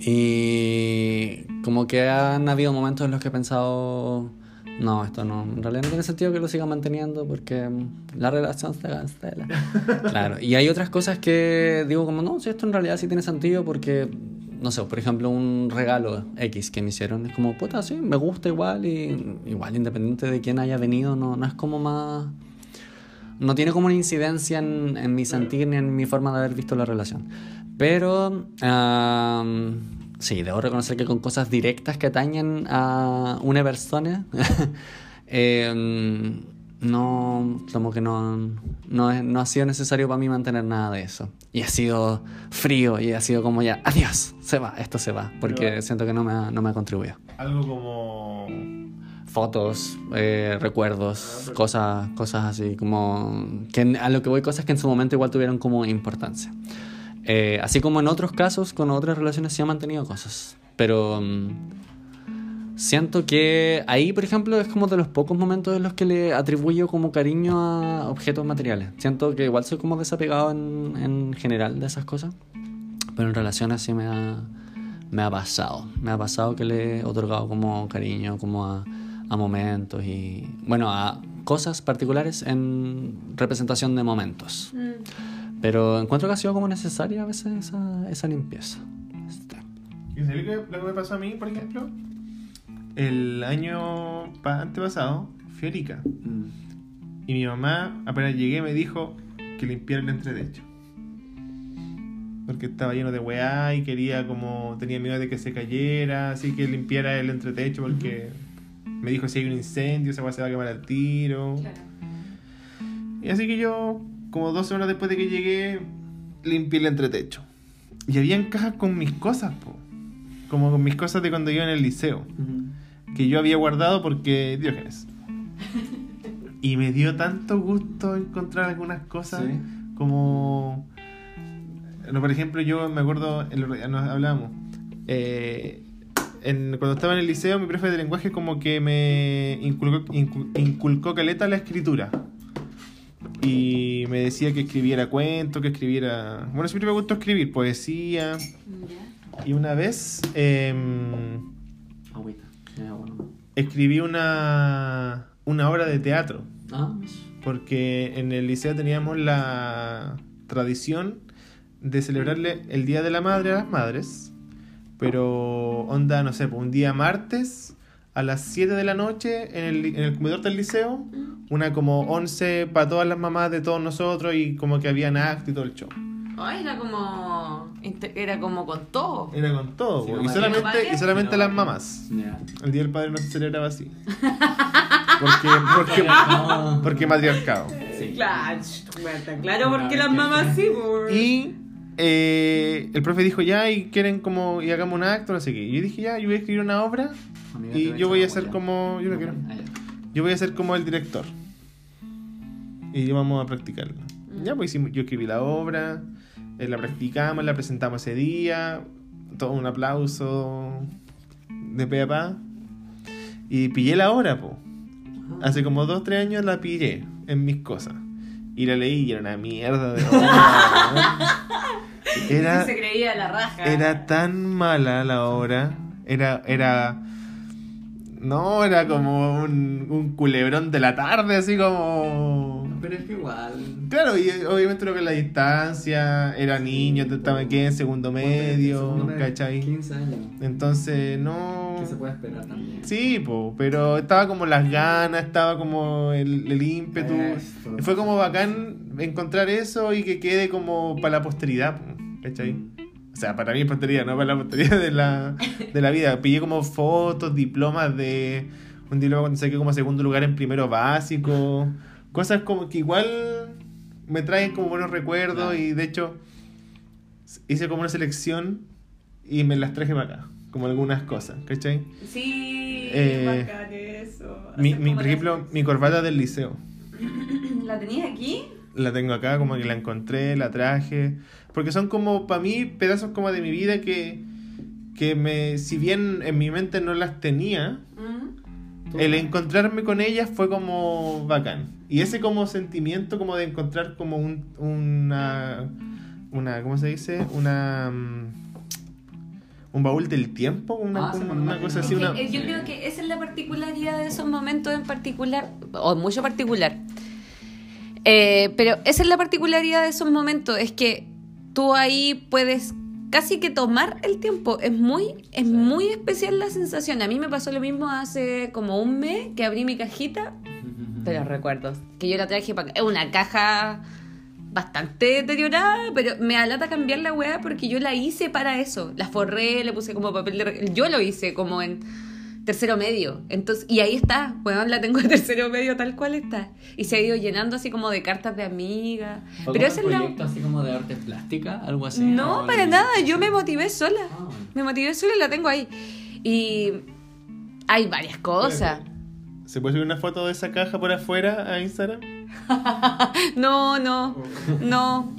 Y como que han habido momentos en los que he pensado. No, esto no, en realidad no tiene sentido que lo siga manteniendo porque mm, la relación se cancela. (laughs) Claro, y hay otras cosas que digo como, no, si esto en realidad sí tiene sentido porque no sé, por ejemplo, un regalo X que me hicieron, es como, puta, sí, me gusta igual y igual independiente de quién haya venido, no, no es como más... No tiene como una incidencia en, en mi sentir ni en mi forma de haber visto la relación. Pero, sí, debo reconocer que con cosas directas que atañen a una persona, (laughs) em, no, como que no, no, no ha sido necesario para mí mantener nada de eso. Y ha sido frío y ha sido como ya, adiós, se va, esto se va, porque Pero- siento que no me ha, no me ha contribuido. Algo como. Fotos, eh, recuerdos, cosas, cosas así, como que a lo que voy, cosas que en su momento igual tuvieron como importancia. Eh, así como en otros casos, con otras relaciones sí han mantenido cosas. Pero mm, siento que ahí, por ejemplo, es como de los pocos momentos en los que le atribuyo como cariño a objetos materiales. Siento que igual soy como desapegado en, en general de esas cosas. Pero en relaciones sí me ha, me ha pasado. Me ha pasado que le he otorgado como cariño, como a, a momentos y, bueno, a cosas particulares en representación de momentos. Pero encuentro que ha sido como necesaria a veces esa, esa limpieza. Este. ¿Y sabes lo que, lo que me pasó a mí, por ejemplo? El año pa- antepasado fui a Arica. Y mi mamá, apenas llegué, me dijo que limpiara el entretecho. Porque estaba lleno de weá y quería como... Tenía miedo de que se cayera, así que limpiara el entretecho porque... Me dijo si hay un incendio, esa weá se va a quemar al tiro. Y así que yo, como dos horas después de que llegué, limpié el entretecho. Y habían cajas con mis cosas, po. Como con mis cosas de cuando iba en el liceo. Que yo había guardado porque Diógenes. Y me dio tanto gusto encontrar algunas cosas Sí. como... No, por ejemplo, yo me acuerdo, el nos hablábamos, eh, en- cuando estaba en el liceo, mi profe de lenguaje como que me inculcó, incu- inculcó caleta la escritura. Y me decía que escribiera cuentos, que escribiera... Bueno, siempre me gustó escribir poesía. Y una vez em, Agüita. Bueno. escribí una, una obra de teatro. Ah, Porque en el liceo teníamos la tradición de celebrarle el Día de la Madre a las madres. Pero onda, no sé, pues, un día martes a las 7 de la noche en el, en el comedor del liceo, una como 11 para todas las mamás de todos nosotros y como que habían acto y todo el show. Ay, era como. Era como con todo. Era con todo, Sí, y me- solamente, ¿Pero y solamente las mamás. El Día del Padre no se celebraba así. (laughs) Porque, porque, No. (laughs) porque matriarcado. Sí. Claro, claro porque las mamás sí, por... Y eh, el profe dijo ya y quieren como y hagamos un acto, no sé qué. Y yo dije ya, yo voy a escribir una obra Amiga, y yo voy a ser como, yo no quiero, Ah, yo voy a ser como el director. Y vamos a practicarlo. Ya pues hicimos- yo escribí la obra, eh, la practicamos, la presentamos ese día, todo un aplauso de pe a pa. Y pillé la obra, po. Hace como dos, tres años la pillé en mis cosas. Y la leí y era una mierda de (laughs) obra. era, Se creía la raja. era tan mala la obra. Era, era. No, era como un, un culebrón de la tarde, así como. Pero es que igual. Claro, y obviamente lo que la distancia, era niño, estaba aquí en segundo medio, ¿cachai? 15 años. Entonces, no. ¿Qué se puede esperar también? Sí, po, pero estaba como las ganas, estaba como el, el ímpetu. Esto. Fue como bacán encontrar eso y que quede como para la posteridad, po, ¿cachai? O sea, para mí es posteridad, no para la posteridad de la, de la vida. Pillé como fotos, diplomas de un diploma cuando saqué como segundo lugar en primero básico. Cosas como que igual me traen como buenos recuerdos y de hecho hice como una selección y me las traje para acá. Como algunas cosas, ¿cachai? Sí, Eh, bacán eso. Mi, mi, por ejemplo, mi corbata del liceo. (clears throat) ¿La tenías aquí? La tengo acá, como que la encontré, la traje. Porque son como, para mí, pedazos como de mi vida que, que me, si bien en mi mente no las tenía, Mm. El encontrarme con ellas fue como bacán. Y ese como sentimiento como de encontrar como un, una, una, ¿cómo se dice? Una, mm, un baúl del tiempo, una, Ah, una cosa así, una... yo creo que esa es la particularidad de esos momentos en particular, o mucho particular. Eh, pero esa es la particularidad de esos momentos, es que tú ahí puedes casi que tomar el tiempo. Es muy, es muy especial la sensación. A mí me pasó lo mismo hace como un mes que abrí mi cajita de los recuerdos. Que yo la traje para Es una caja bastante deteriorada, pero me alata cambiar la weá porque yo la hice para eso. La forré, le puse como papel de... Yo lo hice como en tercero medio. Entonces, y ahí está, weón, la tengo en tercero medio tal cual está. Y se ha ido llenando así como de cartas de amigas. Pero es la... proyecto así como de arte plástica, algo así? No, ¿O para nada, yo me motivé sola. Ah, bueno. Me motivé sola y la tengo ahí. Y hay varias cosas. ¿Se puede subir una foto de esa caja por afuera a Instagram? (laughs) No, no, no.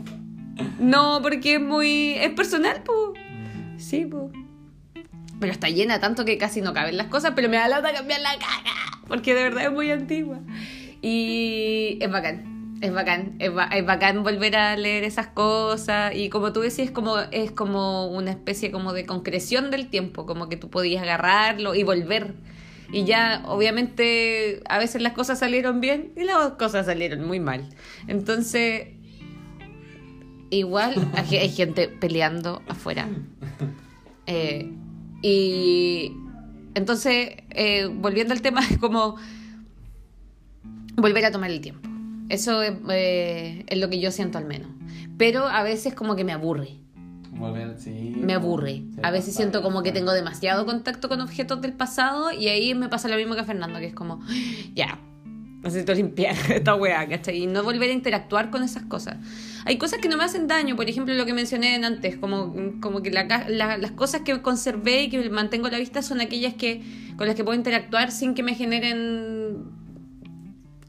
No, porque es muy. Es personal, pues. Sí, pues. Pero está llena tanto que casi no caben las cosas, pero me da lata cambiar la caja. Porque de verdad es muy antigua. Y es bacán. Es bacán, es, ba- es bacán volver a leer esas cosas y como tú decías, es como, es como una especie como de concreción del tiempo, como que tú podías agarrarlo y volver. Y ya, obviamente, a veces las cosas salieron bien y las cosas salieron muy mal. Entonces, igual hay, hay gente peleando afuera. (laughs) Eh, y entonces, eh, volviendo al tema, es como volver a tomar el tiempo. Eso es, eh, es lo que yo siento al menos. Pero a veces como que me aburre. Volver, sí. Me aburre. Sí, A veces siento como que tengo demasiado contacto con objetos del pasado y ahí me pasa lo mismo que a Fernando, que es como, ya, necesito limpiar (laughs) esta weá, ¿cachai? Y no volver a interactuar con esas cosas. Hay cosas que no me hacen daño, por ejemplo, lo que mencioné antes, como, como que la ca- la- las cosas que conservé y que mantengo a la vista son aquellas que con las que puedo interactuar sin que me generen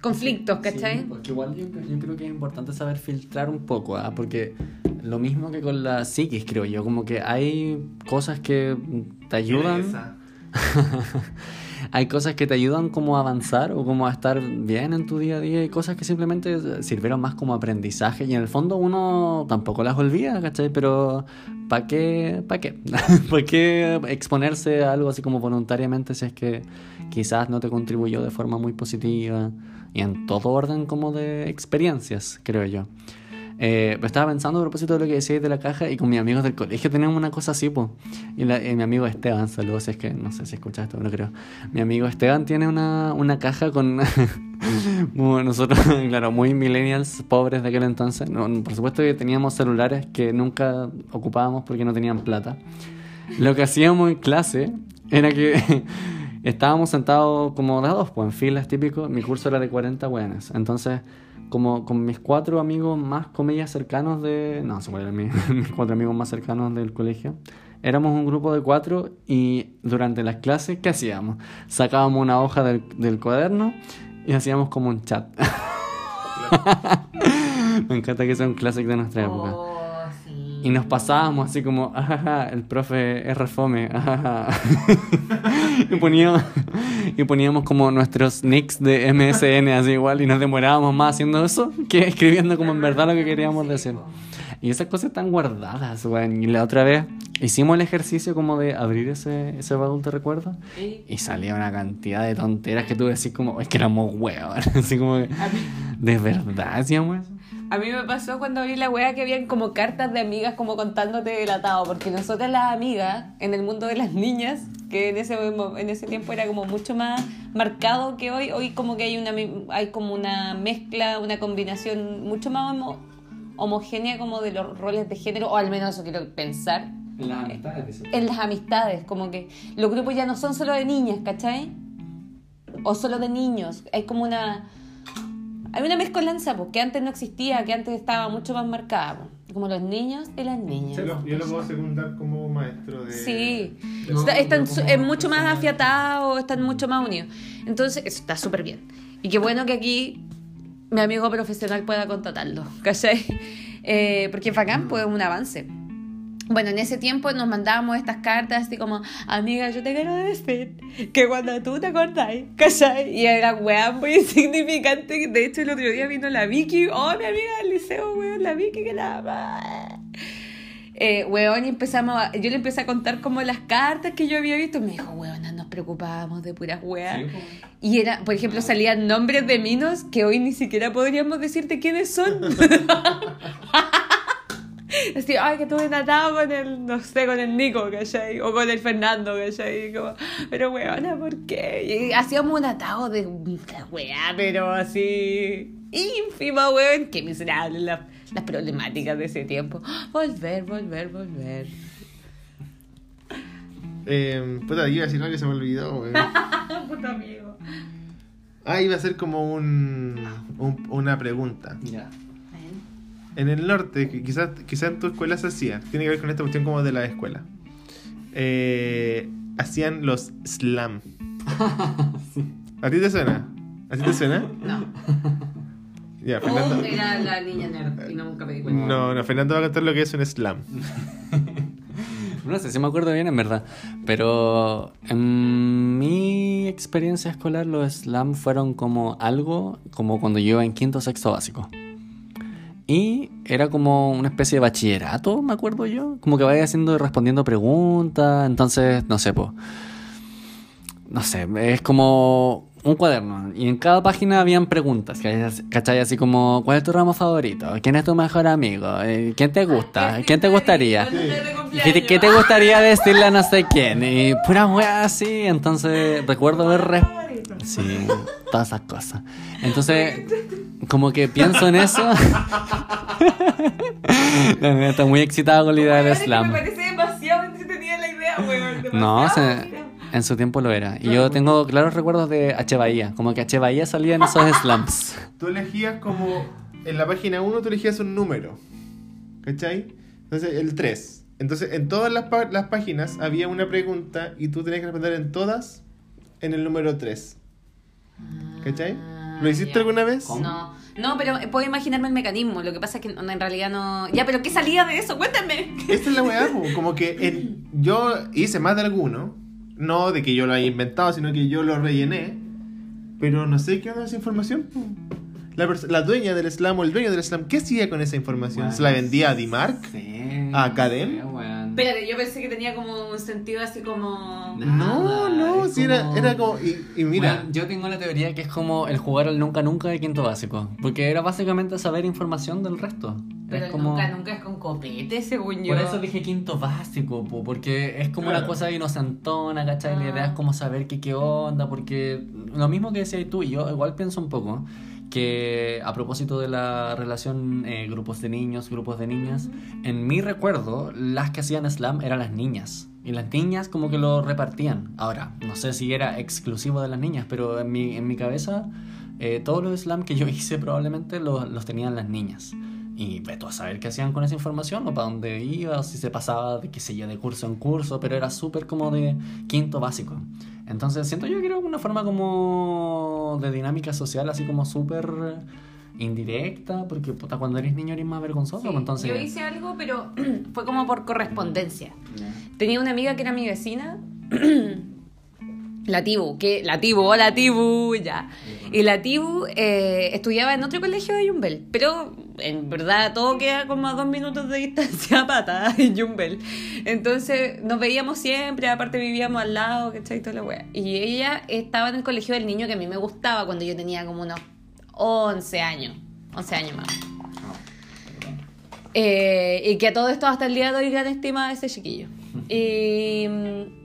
conflictos, ¿cachai? Sí, porque igual yo, yo creo que es importante saber filtrar un poco, ¿ah? porque lo mismo que con la psiquis, creo yo, como que hay cosas que te ayudan. (laughs) hay cosas que te ayudan como a avanzar o como a estar bien en tu día a día y cosas que simplemente sirvieron más como aprendizaje y en el fondo uno tampoco las olvida, ¿cachai? Pero ¿para qué? ¿Para qué? (laughs) ¿Por qué exponerse a algo así como voluntariamente si es que quizás no te contribuyó de forma muy positiva y en todo orden como de experiencias, creo yo? Eh, estaba pensando a propósito de lo que decías de la caja y con mis amigos del colegio teníamos una cosa así, pues. Y, y mi amigo Esteban, saludos, si es que no sé si escuchas esto, no creo. Mi amigo Esteban tiene una, una caja con. (laughs) bueno, nosotros, (laughs) claro, muy millennials pobres de aquel entonces. No, por supuesto que teníamos celulares que nunca ocupábamos porque no tenían plata. Lo que hacíamos en clase era que (laughs) estábamos sentados como de a dos, pues en filas típico. Mi curso era de 40 buenas. Entonces, como con mis cuatro amigos más, comillas, cercanos de. No, se eran mis, (laughs) mis cuatro amigos más cercanos del colegio. Éramos un grupo de cuatro y durante las clases, ¿qué hacíamos? Sacábamos una hoja del, del cuaderno y hacíamos como un chat. (laughs) Me encanta que sea un clásico de nuestra época. Y nos pasábamos así como, ajaja, el profe es refome, ajaja. (laughs) y, poníamos, y poníamos como nuestros nicks de MSN así igual y nos demorábamos más haciendo eso que escribiendo como en verdad lo que queríamos decir. Y esas cosas están guardadas, weón. Y la otra vez hicimos el ejercicio como de abrir ese, ese baúl de recuerdos y salía una cantidad de tonteras que tú decís como, es que éramos huevos. (laughs) Así como que, ¿de verdad hacíamos eso? A mí me pasó cuando abrí la wea que habían como cartas de amigas como contándote delatado, porque nosotras las amigas, en el mundo de las niñas, que en ese, en ese tiempo era como mucho más marcado que hoy, hoy como que hay una, hay como una mezcla, una combinación mucho más homo- homogénea como de los roles de género, o al menos eso quiero pensar, La amistad, dice. en las amistades, como que los grupos ya no son solo de niñas, ¿cachai? O solo de niños, hay como una... Hay una mezcolanza, pues, que antes no existía, que antes estaba mucho más marcada, pues, como los niños y las niñas. Yo lo, yo lo puedo secundar como maestro de. Sí, de- están de su- como es mucho más afiatados, están mucho más unidos. Entonces, eso está súper bien. Y qué bueno que aquí mi amigo profesional pueda contratarlo, ¿cachai? Eh, porque es bacán, pues es un avance. Bueno, en ese tiempo nos mandábamos estas cartas así como, amiga, yo te quiero decir que cuando tú te acordáis, ¿cachai? Y era weá muy (laughs) insignificante. De hecho, el otro día vino la Vicky, oh, mi amiga del liceo, weón, la Vicky que la... Eh, weón, y empezamos a- yo le empecé a contar como las cartas que yo había visto. Me dijo, weón, nos preocupábamos de puras weas. Y era, por ejemplo, salían nombres de minos que hoy ni siquiera podríamos decirte quiénes son. (laughs) (laughs) (laughs) Así, ay, que tuve un atado con el, no sé, con el Nico, ¿cachai? O con el Fernando, ¿cachai? Como, pero weona, ¿por qué? Y hacíamos un atado de una weá, pero así ínfima, weón. Qué miserable la- las problemáticas de ese tiempo. (gasps) Volver, volver, volver. Eh, puta, iba a decir algo que se me olvidó, weón. (laughs) Puto amigo. Ah, iba a ser como un, un- una pregunta. Mira. En el norte, que quizás quizás en tu escuela se hacía, tiene que ver con esta cuestión como de la escuela. Eh, hacían los slam. (laughs) ¿A ti te suena? ¿A ti te suena? No. Ya, Fernando. Oh, era la niña nerd y no nunca me di cuenta. No, no, Fernando va a contar lo que es un slam. No sé si me acuerdo bien, en verdad. Pero en mi experiencia escolar, los slam fueron como algo como cuando yo iba en quinto o sexto básico. Y era como una especie de bachillerato, me acuerdo yo. Como que vaya haciendo respondiendo preguntas. Entonces, no sé, pues. No sé, es como un cuaderno. Y en cada página habían preguntas. ¿Cachai? Así como, ¿cuál es tu ramo favorito? ¿Quién es tu mejor amigo? Eh, ¿Quién te gusta? (laughs) ¿Quién te gustaría? ¿Qué te, qué te gustaría decirle a no sé quién? Y pura wea así. Entonces, recuerdo ver. re- Sí, todas esas cosas. Entonces, (laughs) como que pienso en eso. (laughs) La neta, Estoy muy excitado con la idea del slam. Me parece demasiado entretenida la idea, weón. No, se- en su tiempo lo era. Y yo tengo claros recuerdos de H. Bahía. Como que H. Bahía salía en esos slams. Tú elegías como. En la página 1 tú elegías un número. ¿Cachai? Entonces, el 3. Entonces, en todas las, las páginas había una pregunta y tú tenías que responder en todas en el número 3. ¿Cachai? ¿Lo hiciste ya. alguna vez? No, no, pero puedo imaginarme el mecanismo. Lo que pasa es que en realidad no. Ya, pero ¿qué salía de eso? Cuéntame. Esta es la weá, como que en- (laughs) yo hice más de alguno, no de que yo lo haya inventado, sino que yo lo rellené, pero no sé qué onda esa información. La, la dueña del slam o el dueño del slam, ¿qué hacía con esa información? ¿Se la vendía a Dimark? Sí. ¿A Academ? Espérate, yo pensé que tenía como un sentido así como. No. No, si era, como- era como... Y, y mira, Bueno, yo tengo la teoría que es como el jugar al nunca nunca de quinto básico. Porque era básicamente saber información del resto. Pero es como... nunca, nunca es con copete, según yo. Por eso dije quinto básico, po, porque es como Claro. una cosa inocentona, ¿cachai? La idea Ah. es como saber qué, qué onda, porque lo mismo que decías tú, y yo igual pienso un poco, que a propósito de la relación eh, grupos de niños, grupos de niñas, en mi recuerdo, las que hacían slam eran las niñas. Y las niñas como que lo repartían. Ahora, no sé si era exclusivo de las niñas, pero en mi, en mi cabeza, eh, todos los slam que yo (laughs) hice probablemente los, los tenían las niñas. Y veto a saber qué hacían con esa información, o para dónde iba, o si se pasaba de qué sé yo, de curso en curso, pero era súper como de quinto básico. Entonces siento yo que era una forma como de dinámica social, así como súper indirecta, porque puta, cuando eres niño eres más vergonzoso, Sí, entonces... Yo hice algo, pero (clears throat) fue como por correspondencia. Tenía una amiga que era mi vecina. (clears throat) La Tibu, que la Tibu, hola Tibu, ya. Y la Tibu eh, estudiaba en otro colegio de Yumbel, pero en verdad todo queda como a dos minutos de distancia a (laughs) pata en Yumbel. Entonces nos veíamos siempre, aparte vivíamos al lado, ¿cachai? Toda la wea. Y ella estaba en el colegio del niño que a mí me gustaba cuando yo tenía como unos 11 años, 11 años más. Eh, y que a todo esto hasta el día de hoy gran estima de ese chiquillo. (laughs) Y.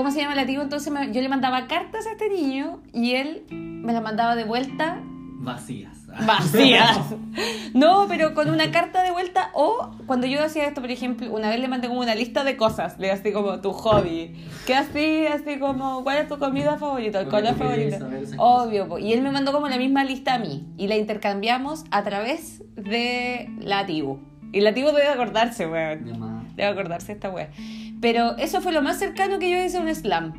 ¿Cómo se llama la tío? Entonces me- yo le mandaba cartas a este niño y él me las mandaba de vuelta Vacías. vacías. (laughs) No, pero con una carta de vuelta o cuando yo hacía esto, por ejemplo, una vez le mandé como una lista de cosas, le así como tu hobby, que así, así como cuál es tu comida favorita, el color favorito. Obvio, po. y él me mandó como la misma lista a mí y la intercambiamos a través de la Tibu. Y la Tibu debe acordarse, weón. Debe acordarse esta weá. Pero eso fue lo más cercano que yo hice a un slam.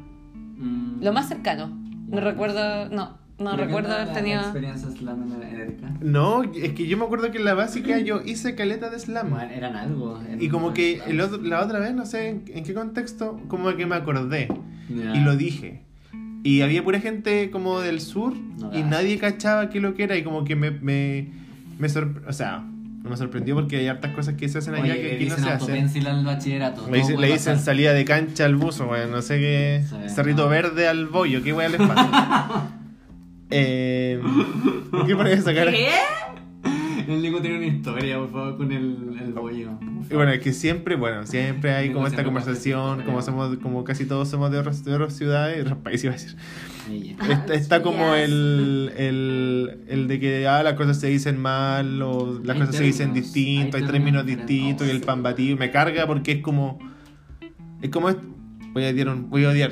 Mm. Lo más cercano. No recuerdo, no, no recuerdo ¿qué haber tenido. experiencia slam en Erika? no, es que yo me acuerdo que en la básica yo hice caleta de slam. Bueno, eran algo. eran Y como que el otro- la otra vez, no sé en, en qué contexto, como que me acordé Ya. y lo dije. Y había pura gente como del sur No, y nadie cachaba qué lo que era y como que me, me, me sorprendió, o sea, me sorprendió porque hay hartas cosas que se hacen allá Oye, que aquí no se hacen. al bachillerato. Le dicen, puede le dicen pasar. salida de cancha al buzo, weón, no sé qué. Sí, cerrito no. verde al bollo, qué weá les pasa. (laughs) eh, ¿Por qué pones esa cara? ¿Qué? El Nico tiene una historia, por favor, con el, el bollo. Y bueno, es que siempre, bueno, siempre hay como esta conversación, como somos, como casi todos somos de otras, de otras ciudades, de otros países, iba a decir. Ella. Está, está como yes. el, el, el de que ah, las cosas se dicen mal o las Hay cosas se dicen términos, distinto, hay hay términos términos distintos y el pan batido me carga porque es como es como es- voy a odiar un- voy a odiar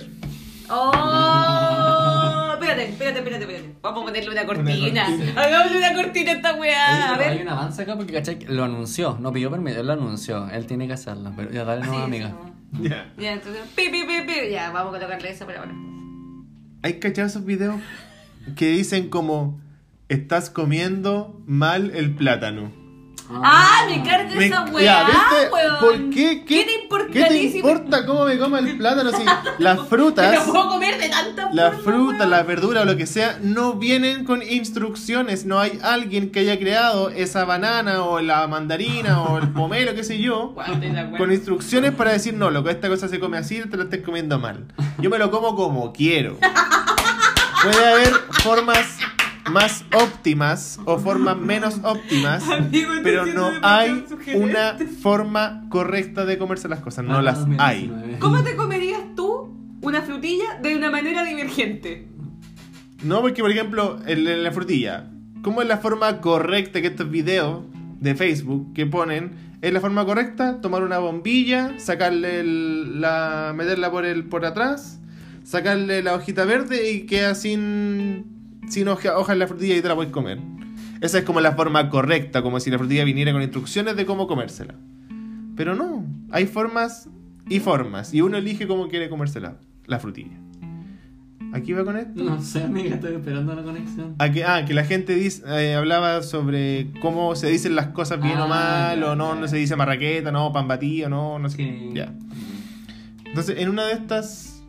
¡Oh! Espérate, espérate, espérate, espérate. Vamos a ponerle una cortina. cortina. Hagámosle una cortina a esta weá. A hay un avance acá porque, ¿cachai? Lo anunció, no pidió permiso, él lo anunció. Él tiene que hacerlo, pero ya dale no, Sí, amiga. ya Ya, entonces. Pi, pi, pi, pi. Ya, vamos a colocarle eso por ahora. Hay cachado esos videos que dicen como estás comiendo mal el plátano ¡Ah! Me carga Me- esa ya, weá, ¿viste? weón. ¿Por qué? ¿Qué, te? ¿Qué te importa cómo me coma el (laughs) plátano si (laughs) las frutas lo puedo comer de tanta Las frutas, las verduras o lo que sea no vienen con instrucciones. No hay alguien que haya creado esa banana o la mandarina o el pomelo, qué sé yo, (laughs) con instrucciones para decir, no, loco, esta cosa se come así, te la estás comiendo mal. Yo me lo como como quiero. Puede haber formas más óptimas o formas menos óptimas, (laughs) Amigo, estoy pero no hay sugerente. una forma correcta de comerse las cosas. No Para las hay. 2019. ¿Cómo te comerías tú una frutilla de una manera divergente? No, porque por ejemplo, en la- en la frutilla, ¿cómo es la forma correcta que estos videos de Facebook que ponen? ¿Es la forma correcta? Tomar una bombilla, sacarle el- la. meterla por el por atrás, sacarle la hojita verde y queda sin. Sin hoja, hoja en la frutilla y te la puedes comer. Esa es como la forma correcta, como si la frutilla viniera con instrucciones de cómo comérsela. Pero no, hay formas y formas, y uno elige cómo quiere comérsela, la frutilla. ¿Aquí va con esto? No sé, amiga, estoy esperando la conexión. Ah, que, ah, que la gente dice, eh, hablaba sobre cómo se dicen las cosas bien Ah, o mal, ya, o no, ya. no se dice marraqueta, no, pan batido, no, no sé qué. Ya. Entonces, en una de estas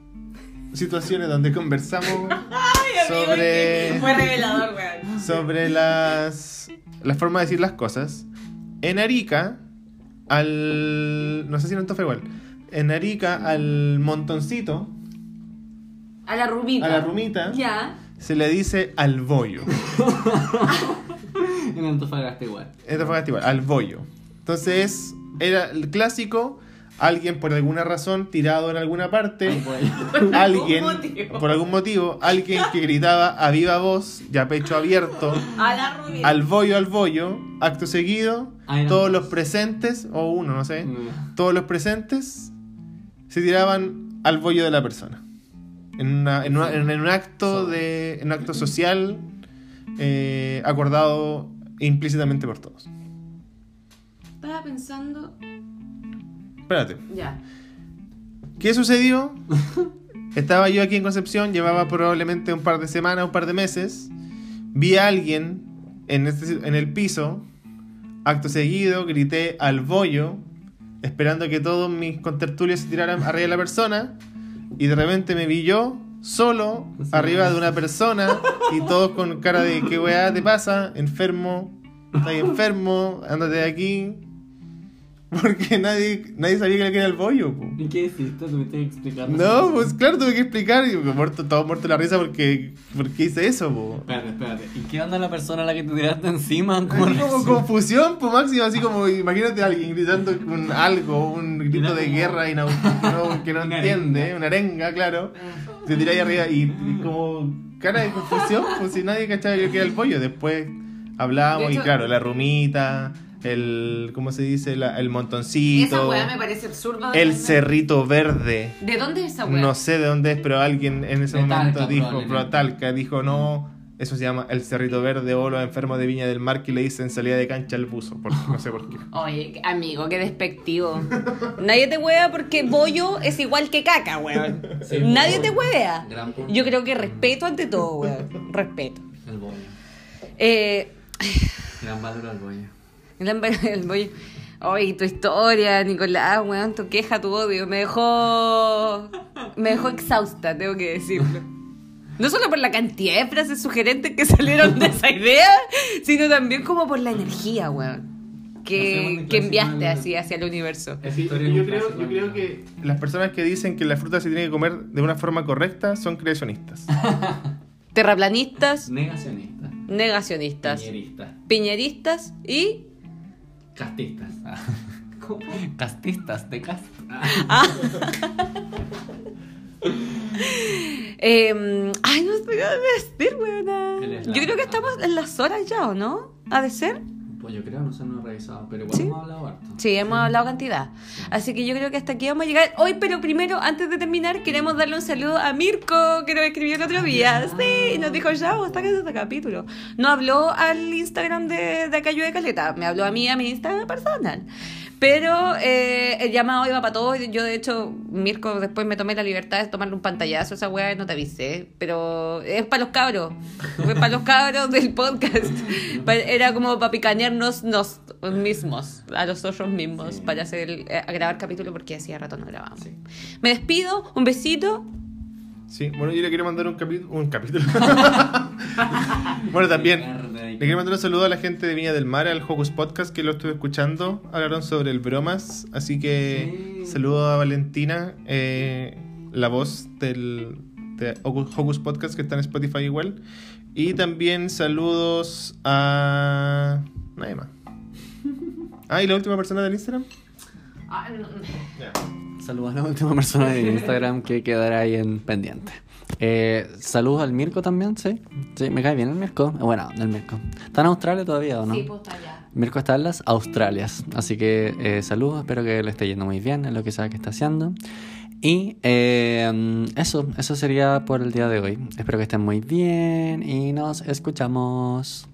situaciones donde conversamos (laughs) sobre, Fue revelador, weón. sobre las, la forma de decir las cosas, en Arica, al. No sé si en Antofa igual. En Arica, al montoncito, A la rumita. a la rumita, Ya. se le dice al bollo. (laughs) En Antofagasta igual. Esto fue igual, al bollo. Entonces, era el clásico, alguien por alguna razón tirado en alguna parte, voy. alguien, por algún motivo, alguien que gritaba a viva voz, ya pecho abierto, (laughs) A la rumita. al bollo, al bollo, acto seguido, Ah, todos dos. los presentes, o uno, no sé, Mm. todos los presentes se tiraban al bollo de la persona. En, una- en una- en un acto de en un acto social eh, acordado implícitamente por todos. Estaba pensando. Espérate. Ya. ¿Qué sucedió? Estaba yo aquí en Concepción, llevaba probablemente un par de semanas, un par de meses. Vi a alguien en, este- en el piso. Acto seguido, grité al bollo, esperando que todos mis contertulios se tiraran arriba de la persona. Y de repente me vi yo, solo, Sí. arriba de una persona. Y todos con cara de ¿qué weá te pasa? Enfermo, estás enfermo, ándate de aquí. Porque nadie, nadie sabía que era el bollo. po. ¿Y qué hiciste? ¿Tuviste que explicarlo? No, pues claro, tuve que explicar y me muerto, todo muerto de la risa porque, porque hice eso, po. Espérate, espérate. ¿Y qué onda la persona a la que te tiraste encima? ¿Cómo Así como reaccionó? confusión, pues máximo, así como imagínate a alguien gritando un algo, un grito de como- guerra y no, no- que no (laughs) Una entiende, arenga. una arenga, claro. Se tira ahí arriba y, y como cara de confusión, pues si nadie cachaba yo que era el pollo. Después hablábamos De y hecho- claro, la rumita, el, ¿cómo se dice? La- el montoncito, Esa weá me parece absurda. de el cerrito verde. ¿De dónde es esa weá? No sé de dónde es, pero alguien en ese De momento Talca, dijo, pero Talca dijo, no, eso se llama el Cerrito Verde o los enfermos de Viña del Mar que le dicen salida de cancha al buzo, porque no sé por qué. (laughs) Oye, amigo, qué despectivo. Nadie te huevea porque bollo es igual que caca, weón. Sí, Nadie te huevea. Yo creo que respeto ante todo, weón. Respeto. El bollo. Eh, Gran valor al bollo. (laughs) el, bollo. Oye, tu historia, Nicolás, weón, tu queja, tu odio, me dejó. Me dejó exhausta, tengo que decirlo. No solo por la cantidad de frases sugerentes que salieron de esa idea, sino también como por la energía, weón. Que, enviaste así hacia el universo. Sí, Historia yo, creo, yo creo que las personas que dicen que la fruta se tiene que comer de una forma correcta son creacionistas. Terraplanistas, Negacionista. negacionistas. Piñerista. piñeristas y... Castistas. (laughs) Castistas de cast. (laughs) Eh, ay, no sé qué decir, weona. Eres Yo creo que estamos en las horas ya, ¿o no? ¿Ha de ser? Yo creo, no sé, no he revisado, pero igual Sí. hemos hablado harto. Sí, hemos hablado cantidad. Así que yo creo que hasta aquí vamos a llegar. Hoy, pero primero, antes de terminar, queremos darle un saludo a Mirko, que nos escribió el otro día. Sí, nos dijo, ya, vos sacas este capítulo. No habló al Instagram de, de Cayo de Caleta, me habló a mí, a mi Instagram personal. Pero eh, el llamado iba para todos. Yo, de hecho, Mirko, después me tomé la libertad de tomarle un pantallazo a esa weá, no te avisé. Pero es para los cabros. Fue para los cabros del podcast. (laughs) Era como para picanearnos nos mismos, a nosotros mismos, para hacer el- eh, a grabar capítulo porque hacía rato no grabábamos. Sí. Me despido, un besito. Sí, bueno, yo le quiero mandar un capítulo. Un capítulo. (laughs) bueno, también. Le quiero mandar un saludo a la gente de Viña del Mar, al Hocus Podcast, que lo estuve escuchando. Hablaron sobre el bromas. Así que Sí. saludo a Valentina, eh, la voz del de Hocus Hocus Podcast, que está en Spotify igual. Y también saludos a. Nadie más. (laughs) Ah, y la última persona del Instagram. Saludos a la última persona de Instagram que quedará ahí en pendiente. Eh, saludos al Mirko también, sí. Sí, me cae bien el Mirko. Bueno, el Mirko. ¿Está en Australia todavía o no? Sí, pues está allá. Mirko está en las Australias. Así que eh, saludos, espero que le esté yendo muy bien en lo que sea que está haciendo. Y eh, eso, eso sería por el día de hoy. Espero que estén muy bien y nos escuchamos.